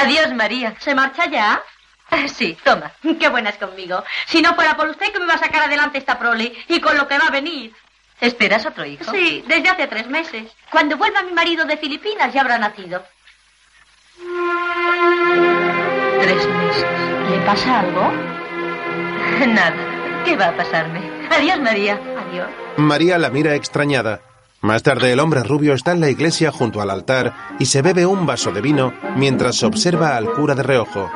Adiós, María. ¿Se marcha ya? Sí, toma. Qué buena es conmigo. Si no fuera por usted, que me va a sacar adelante esta prole y con lo que va a venir. ¿Esperas otro hijo? Sí, desde hace tres meses. Cuando vuelva mi marido de Filipinas ya habrá nacido. Tres meses. ¿Le pasa algo? [laughs] Nada. ¿Qué va a pasarme? Adiós, María. Adiós. María la mira extrañada. Más tarde el hombre rubio está en la iglesia junto al altar y se bebe un vaso de vino mientras observa al cura de reojo.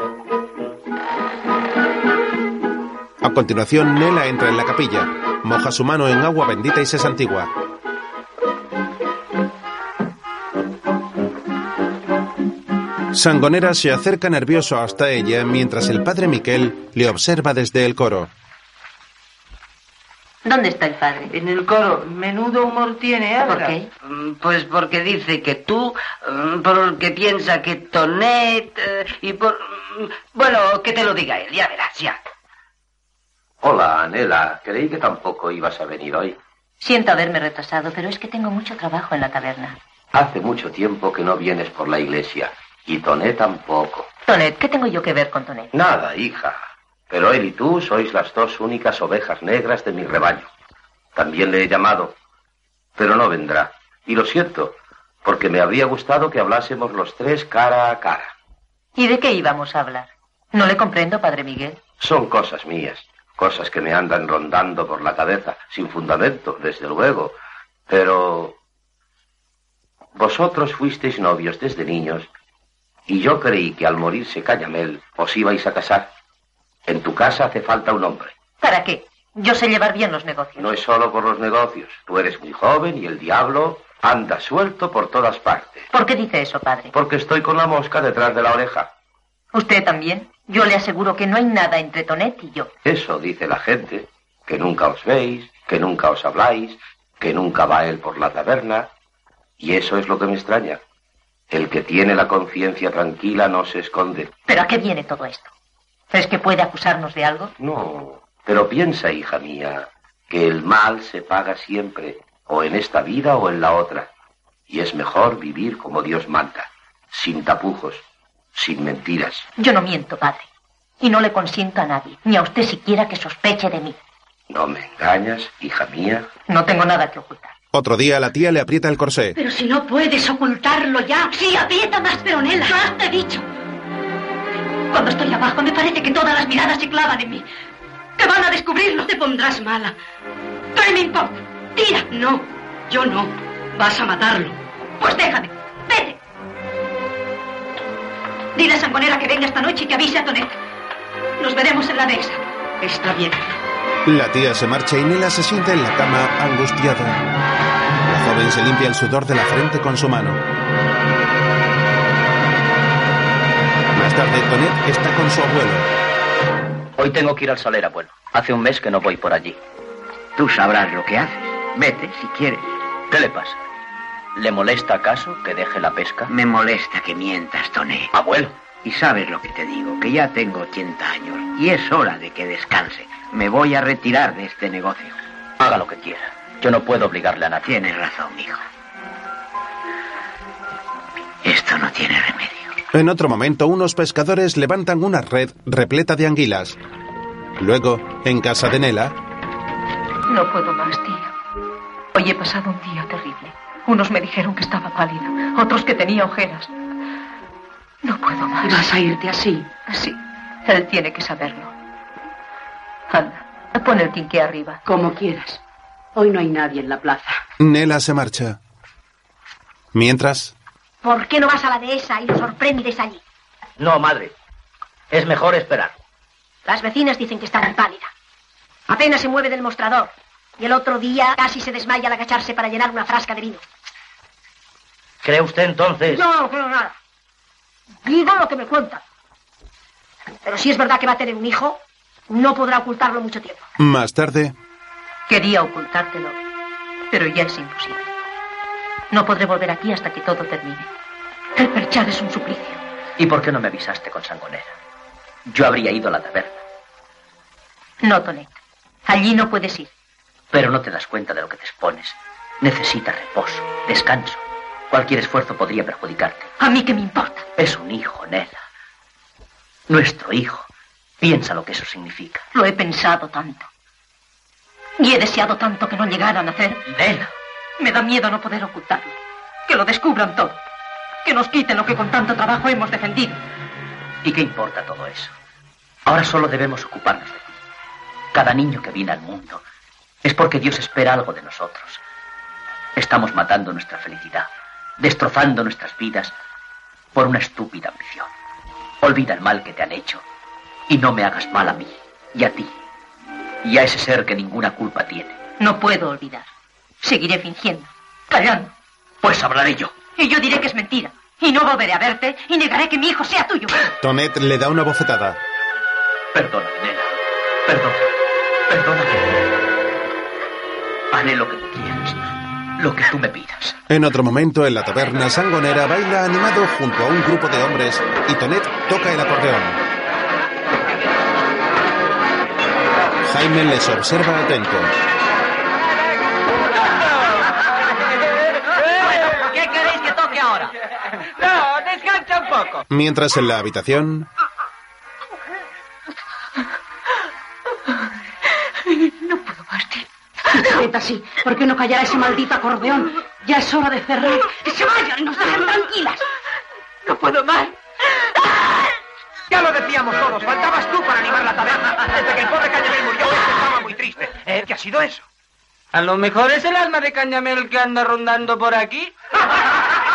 A continuación, Nela entra en la capilla, moja su mano en agua bendita y se santigua. Sangonera se acerca nervioso hasta ella mientras el padre Miquel le observa desde el coro. ¿Dónde está el padre? En el coro, menudo humor tiene ahora. ¿Por qué? Mm, Pues porque dice que tú, mm, porque piensa que Tonet, eh, y por... mm, Bueno, que te lo diga él, ya verás, ya. Hola, Anela. Creí que tampoco ibas a venir hoy. Siento haberme retrasado, pero es que tengo mucho trabajo en la taberna. Hace mucho tiempo que no vienes por la iglesia. Y Toné tampoco. Tonet, ¿qué tengo yo que ver con Tonet? Nada, hija. Pero él y tú sois las dos únicas ovejas negras de mi rebaño. También le he llamado, pero no vendrá. Y lo siento, porque me habría gustado que hablásemos los tres cara a cara. ¿Y de qué íbamos a hablar? No le comprendo, padre Miguel. Son cosas mías, cosas que me andan rondando por la cabeza, sin fundamento, desde luego. Pero vosotros fuisteis novios desde niños y yo creí que al morirse Cañamel os ibais a casar. En tu casa hace falta un hombre. ¿Para qué? Yo sé llevar bien los negocios. No es solo por los negocios. Tú eres muy joven y el diablo anda suelto por todas partes. ¿Por qué dice eso, padre? Porque estoy con la mosca detrás de la oreja. ¿Usted también? Yo le aseguro que no hay nada entre Tonet y yo. Eso dice la gente, que nunca os veis, que nunca os habláis, que nunca va él por la taberna. Y eso es lo que me extraña. El que tiene la conciencia tranquila no se esconde. ¿Pero a qué viene todo esto? ¿Es que puede acusarnos de algo? No, pero piensa, hija mía, que el mal se paga siempre, o en esta vida o en la otra. Y es mejor vivir como Dios manda, sin tapujos, sin mentiras. Yo no miento, padre. Y no le consiento a nadie, ni a usted siquiera que sospeche de mí. ¿No me engañas, hija mía? No tengo nada que ocultar. Otro día la tía le aprieta el corsé. Pero si no puedes ocultarlo ya. Sí, aprieta más, Peronela. Ya te he dicho. Cuando estoy abajo me parece que todas las miradas se clavan en mí. Que van a descubrirlo. Te pondrás mala. ¿Qué me importa? Tira. No, yo no. Vas a matarlo. Pues déjame. Vete. Dile a Sangonera que venga esta noche y que avise a Tonet. Nos veremos en la dehesa. Está bien. La tía se marcha y Nela se sienta en la cama angustiada. La joven se limpia el sudor de la frente con su mano. Está con su abuelo. Hoy tengo que ir al Soler, abuelo. Hace un mes que no voy por allí. Tú sabrás lo que haces. Vete si quieres. ¿Qué le pasa? ¿Le molesta acaso que deje la pesca? Me molesta que mientas, Toné. Abuelo. Y sabes lo que te digo, que ya tengo 80 años y es hora de que descanse. Me voy a retirar de este negocio. Haga lo que quiera. Yo no puedo obligarle a nadie. Tienes razón, hijo. Esto no tiene remedio. En otro momento, unos pescadores levantan una red repleta de anguilas. Luego, en casa de Nela, No puedo más, tía. Hoy he pasado un día terrible. Unos me dijeron que estaba pálida, otros que tenía ojeras. No puedo más. ¿Vas a irte así? Sí, él tiene que saberlo. Anda, pon el quinqué arriba. Como quieras. Hoy no hay nadie en la plaza. Nela se marcha. Mientras, ¿Por qué no vas a la dehesa y lo sorprendes allí? No, madre. Es mejor esperar. Las vecinas dicen que está muy pálida. Apenas se mueve del mostrador. Y el otro día casi se desmaya al agacharse para llenar una frasca de vino. ¿Cree usted entonces? No, no creo nada. Digo lo que me cuentan. Pero si es verdad que va a tener un hijo, no podrá ocultarlo mucho tiempo. más tarde, Quería ocultártelo, pero ya es imposible. No podré volver aquí hasta que todo termine. El perchar es un suplicio. ¿Y por qué no me avisaste con Sangonera? Yo habría ido a la taberna, No, Tonet. Allí no puedes ir. pero no te das cuenta de lo que te expones. Necesitas reposo, descanso. Cualquier esfuerzo podría perjudicarte. A mí qué me importa. Es un hijo, Nela. Nuestro hijo. Piensa lo que eso significa. Lo he pensado tanto. Y he deseado tanto que no llegara a nacer. Nela. Me da miedo no poder ocultarlo. Que lo descubran todo. Que nos quiten lo que con tanto trabajo hemos defendido. ¿Y qué importa todo eso? Ahora solo debemos ocuparnos de ti. Cada niño que viene al mundo es porque Dios espera algo de nosotros. Estamos matando nuestra felicidad, destrozando nuestras vidas por una estúpida ambición. Olvida el mal que te han hecho y no me hagas mal a mí y a ti y a ese ser que ninguna culpa tiene. No puedo olvidar. Seguiré fingiendo, callando. Pues hablaré yo. Y yo diré que es mentira. Y no volveré a verte y negaré que mi hijo sea tuyo. Tonet le da una bofetada. Perdóname, nena. Perdona. Perdóname. Haré lo que tú quieras. Lo que tú me pidas. En otro momento, en la taberna, Sangonera baila animado junto a un grupo de hombres y Tonet toca el acordeón. Jaime les observa atento. Ahora? No, descansa un poco. Mientras en la habitación, No puedo más, tío. Quieta, sí. ¿Por qué no callará ese maldito acordeón? Ya es hora de cerrar. ¡Que se vayan y nos dejen tranquilas! No puedo más. Ya lo decíamos todos, faltabas tú para animar la taberna. Desde que el pobre Cañamel murió, este estaba muy triste. ¿Eh? ¿Qué ha sido eso? A lo mejor es el alma de Cañamel que anda rondando por aquí. [laughs]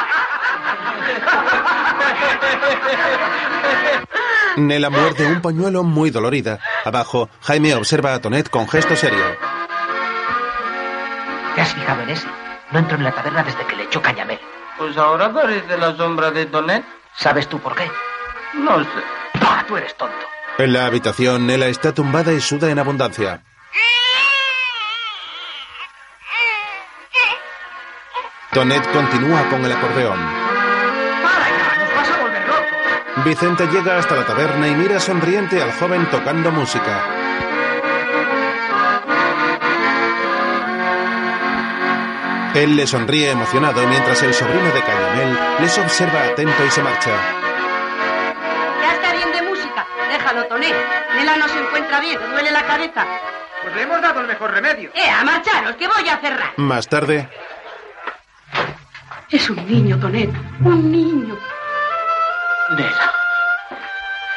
Nela muerde un pañuelo muy dolorida. Abajo, Jaime observa a Tonet con gesto serio. ¿Te has fijado en ese? No entró en la taberna desde que le echó Cañamel. Pues ahora parece la sombra de Tonet. ¿Sabes tú por qué? No sé. ¡Ah, tú eres tonto! En la habitación, Nela está tumbada y suda en abundancia. Tonet continúa con el acordeón. Vicente llega hasta la taberna y mira sonriente al joven tocando música. Él le sonríe emocionado mientras el sobrino de Cañamel les observa atento y se marcha. Ya está bien de música. Déjalo, Tonet. Nela no se encuentra bien. le Duele la cabeza. Pues le hemos dado el mejor remedio. ¡Eh, a marcharos, que voy a cerrar! Más tarde, Es un niño, Tonet. Un niño. Nela.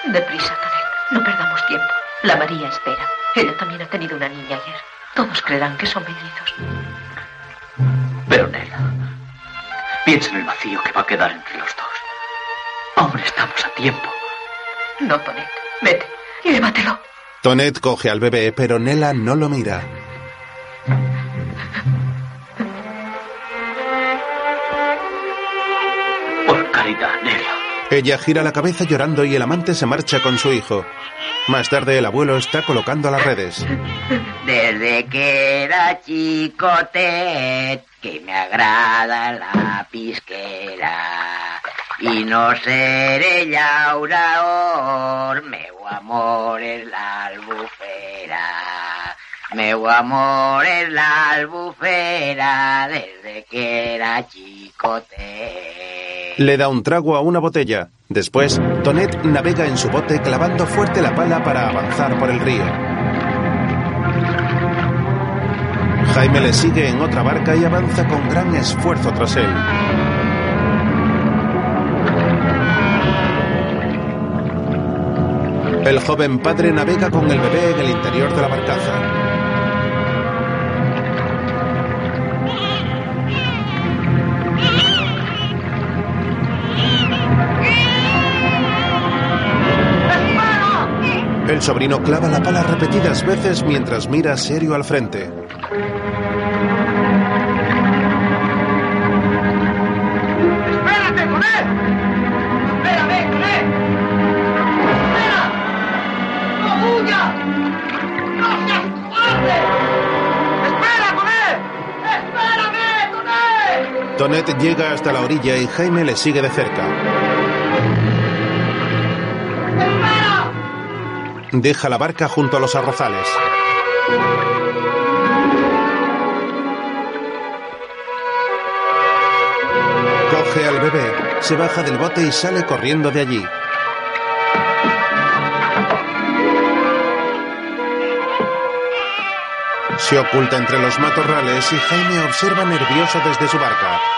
Deprisa, Tonet. No perdamos tiempo. La María espera. Ella también ha tenido una niña ayer. Todos creerán que son mellizos. Pero Nela, piensa en el vacío que va a quedar entre los dos. Aún estamos a tiempo. No, Tonet. Vete. Llévatelo. Tonet coge al bebé, pero Nela no lo mira. Por caridad. Ella gira la cabeza llorando y el amante se marcha con su hijo. Más tarde el abuelo está colocando las redes. Desde que era chicote, que me agrada la pisquera. Y no seré ya una hor, meu amor es la albufera. Meu amor es la albufera, desde que era chicote. Le da un trago a una botella. Después, Tonet navega en su bote clavando fuerte la pala para avanzar por el río. Jaime le sigue en otra barca y avanza con gran esfuerzo tras él. El joven padre navega con el bebé en el interior de la barcaza. El sobrino clava la pala repetidas veces mientras mira serio al frente. ¡Espérate, con él! ¡Espérame, con él! ¡Espera! ¡No huyas! ¡No seas cobarde! ¡Espera, con él! ¡Espérame, con él! Tonet llega hasta la orilla y Jaime le sigue de cerca. Deja la barca junto a los arrozales. Coge al bebé, se baja del bote y sale corriendo de allí. Se oculta entre los matorrales y Jaime observa nervioso desde su barca.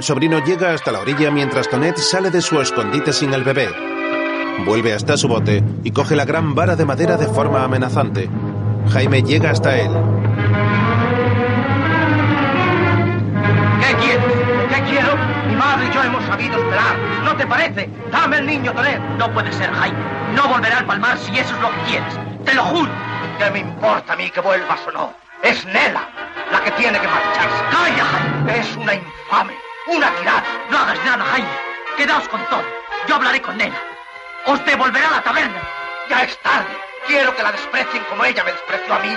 El sobrino llega hasta la orilla mientras Tonet sale de su escondite sin el bebé. Vuelve hasta su bote y coge la gran vara de madera de forma amenazante. Jaime llega hasta él. ¿Qué quieres? ¿Qué quiero? Mi madre y yo hemos sabido esperar. ¿No te parece? Dame el niño, Tonet. No puede ser, Jaime. No volverá al palmar si eso es lo que quieres. Te lo juro. ¿Qué me importa a mí que vuelvas o no? Es Nela la que tiene que marcharse. ¡Calla, Jaime! Es una infame, una tirana. No hagas nada, Jaime. Quedaos con todo. Yo hablaré con Nena. Os devolverá a la taberna. Ya es tarde. Quiero que la desprecien como ella me despreció a mí.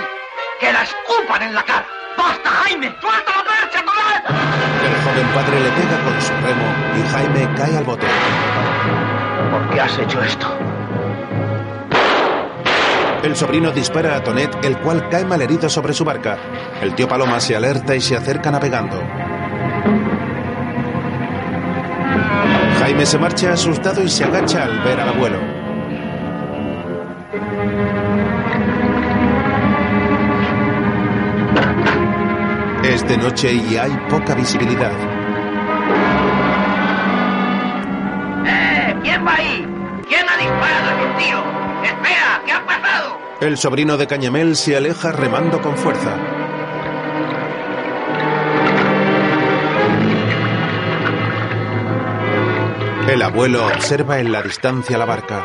Que la escupan en la cara. ¡Basta, Jaime! ¡Suelta la percha, Tonet! El joven padre le pega con su remo y Jaime cae al bote. ¿Por qué has hecho esto? El sobrino dispara a Tonet, el cual cae malherido sobre su barca. El tío Paloma se alerta y se acerca navegando. Jaime se marcha asustado y se agacha al ver al abuelo. Es de noche y hay poca visibilidad. ¡Eh! ¿Quién va ahí? ¿Quién ha disparado a tío? ¡Espera! ¿Qué ha pasado? El sobrino de Cañamel se aleja remando con fuerza. El abuelo observa en la distancia la barca.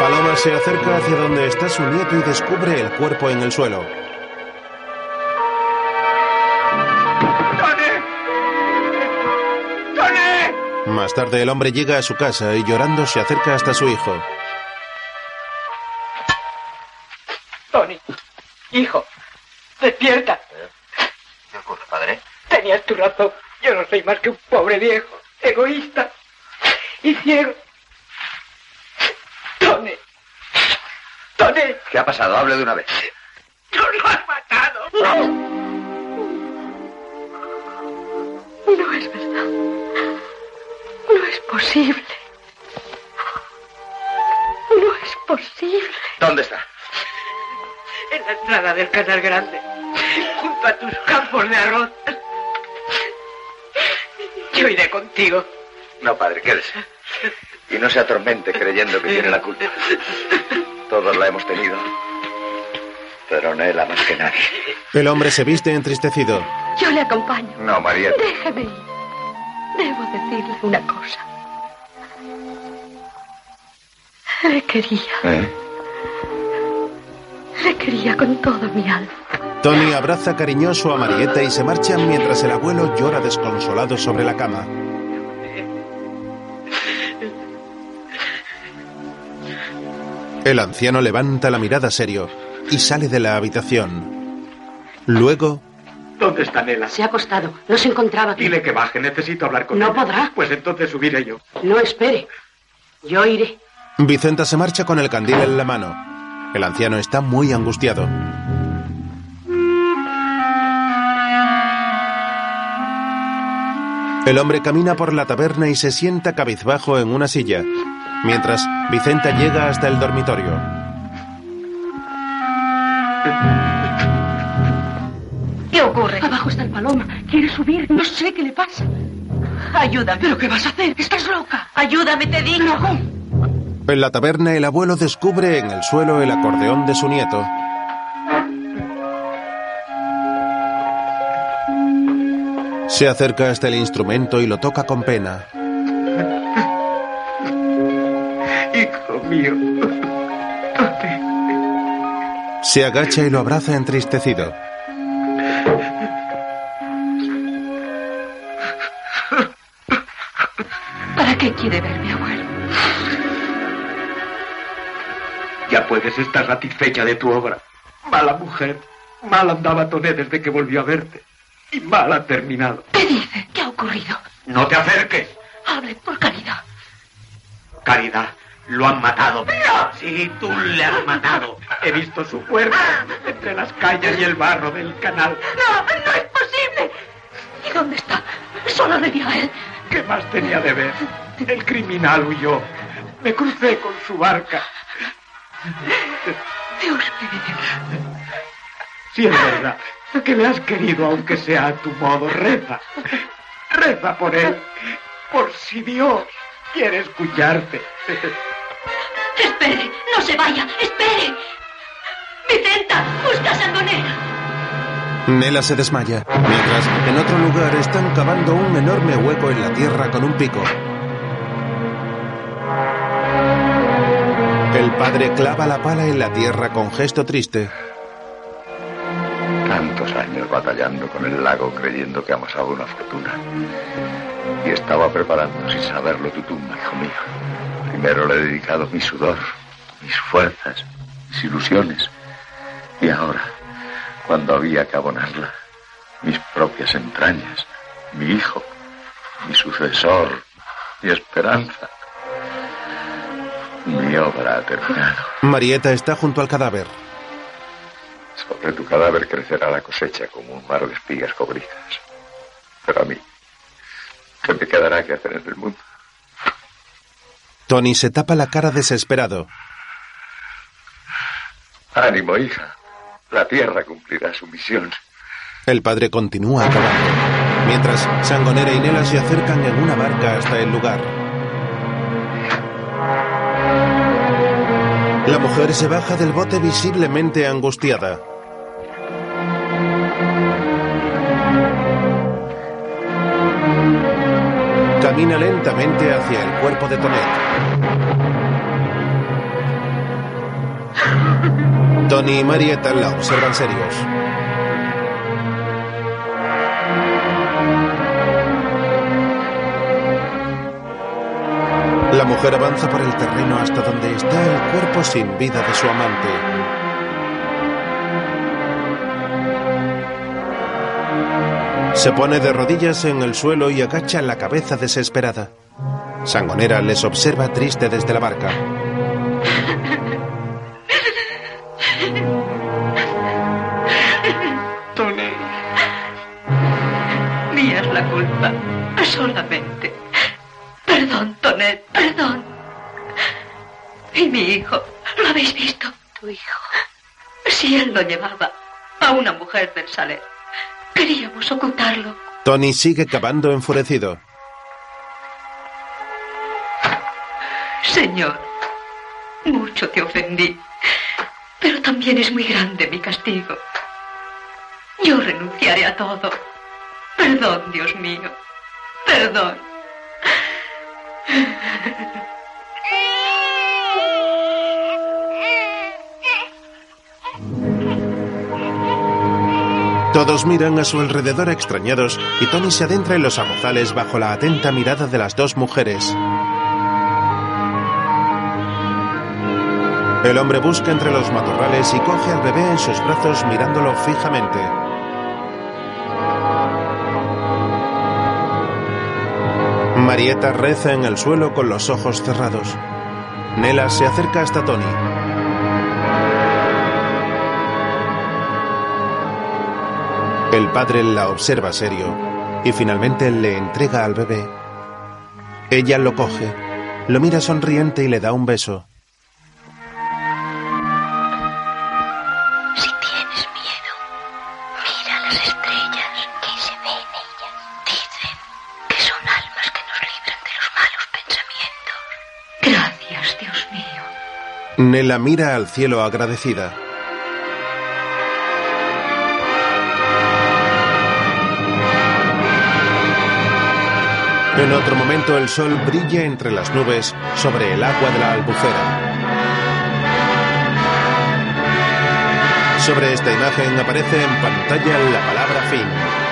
Paloma se acerca hacia donde está su nieto y descubre el cuerpo en el suelo. ¡Tonet! ¡Tonet! Más tarde el hombre llega a su casa y llorando se acerca hasta su hijo. Despierta. ¿Qué ocurre, padre? Tenías tu razón. Yo no soy más que un pobre viejo, egoísta y ciego. Tony. Tony. ¿Qué ha pasado? Hable de una vez. ¡No lo has matado! No es verdad. No es posible. posible. ¿Dónde está? En la entrada del Canal Grande, junto a tus campos de arroz. Yo iré contigo. No, padre, quédese. Y no se atormente creyendo que tiene la culpa. Todos la hemos tenido. Pero Nela más que nadie. El hombre se viste entristecido. Yo le acompaño. No, Marieta. Déjeme ir. Debo decirle una cosa. Le quería. ¿Eh? Le quería con toda mi alma. Tony abraza cariñoso a Marieta y se marchan mientras el abuelo llora desconsolado sobre la cama. El anciano levanta la mirada serio y sale de la habitación. Luego, ¿Dónde está Nela? Se ha acostado. No se encontraba aquí. Dile que baje, necesito hablar con No ella. podrá. Pues entonces subiré yo. No espere. Yo iré. Vicenta se marcha con el candil en la mano. El anciano está muy angustiado. El hombre camina por la taberna y se sienta cabizbajo en una silla, mientras Vicenta llega hasta el dormitorio. ¿Qué ocurre? Abajo está el paloma. Quiere subir. No sé qué le pasa. Ayúdame. ¿Pero qué vas a hacer? Estás loca. Ayúdame, te digo. En la taberna el abuelo descubre en el suelo el acordeón de su nieto. Se acerca hasta el instrumento y lo toca con pena. [laughs] Hijo mío. Se agacha y lo abraza entristecido. Puedes estar satisfecha de tu obra. Mala mujer. Mal andaba Toné desde que volvió a verte. Y mal ha terminado. ¿Qué dice? ¿Qué ha ocurrido? No te acerques. Hable por caridad. Caridad, lo han matado. Sí, tú le has matado. He visto su cuerpo entre las calles y el barro del canal. ¡No! ¡No es posible! ¿Y dónde está? Solo le vi a él. ¿Qué más tenía de ver? El criminal huyó. Me crucé con su barca. Dios mío. Si es verdad que le has querido, aunque sea a tu modo, reza. Reza por él. Por si Dios quiere escucharte. ¡Espere! ¡No se vaya! ¡Espere! ¡Vicenta! ¡Busca a Sangonera! Nela se desmaya, mientras en otro lugar están cavando un enorme hueco en la tierra con un pico. El padre clava la pala en la tierra con gesto triste. Tantos años batallando con el lago creyendo que amasaba una fortuna. Y estaba preparando sin saberlo tu tumba, hijo mío. Primero le he dedicado mi sudor, mis fuerzas, mis ilusiones. Y ahora, cuando había que abonarla, mis propias entrañas, mi hijo, mi sucesor, mi esperanza. Mi obra ha terminado. Marieta está junto al cadáver. Sobre tu cadáver crecerá la cosecha como un mar de espigas cobrizas. Pero a mí, ¿qué me quedará que hacer en el mundo? Tony se tapa la cara desesperado. Ánimo, hija. La tierra cumplirá su misión. El padre continúa cavando, mientras Sangonera y Nela se acercan en una barca hasta el lugar. La mujer se baja del bote visiblemente angustiada. Camina lentamente hacia el cuerpo de Tonet. Tony y Marietta la observan serios. Mujer avanza por el terreno hasta donde está el cuerpo sin vida de su amante. Se pone de rodillas en el suelo y agacha la cabeza desesperada. Sangonera les observa triste desde la barca. Lo llevaba a una mujer del saler, queríamos ocultarlo. Tony sigue cavando enfurecido. Señor, mucho te ofendí, pero también es muy grande mi castigo. Yo renunciaré a todo. Perdón, Dios mío. Perdón. Todos miran a su alrededor extrañados y Tony se adentra en los arrozales bajo la atenta mirada de las dos mujeres. El hombre busca entre los matorrales y coge al bebé en sus brazos mirándolo fijamente. Marieta reza en el suelo con los ojos cerrados. Nela se acerca hasta Tony. El padre la observa serio y finalmente le entrega al bebé. Ella lo coge, lo mira sonriente y le da un beso. Si tienes miedo, mira las estrellas que se ven en ellas. Dicen que son almas que nos libran de los malos pensamientos. Gracias, Dios mío. Nela mira al cielo agradecida. En otro momento el sol brilla entre las nubes sobre el agua de la albufera. Sobre esta imagen aparece en pantalla la palabra fin.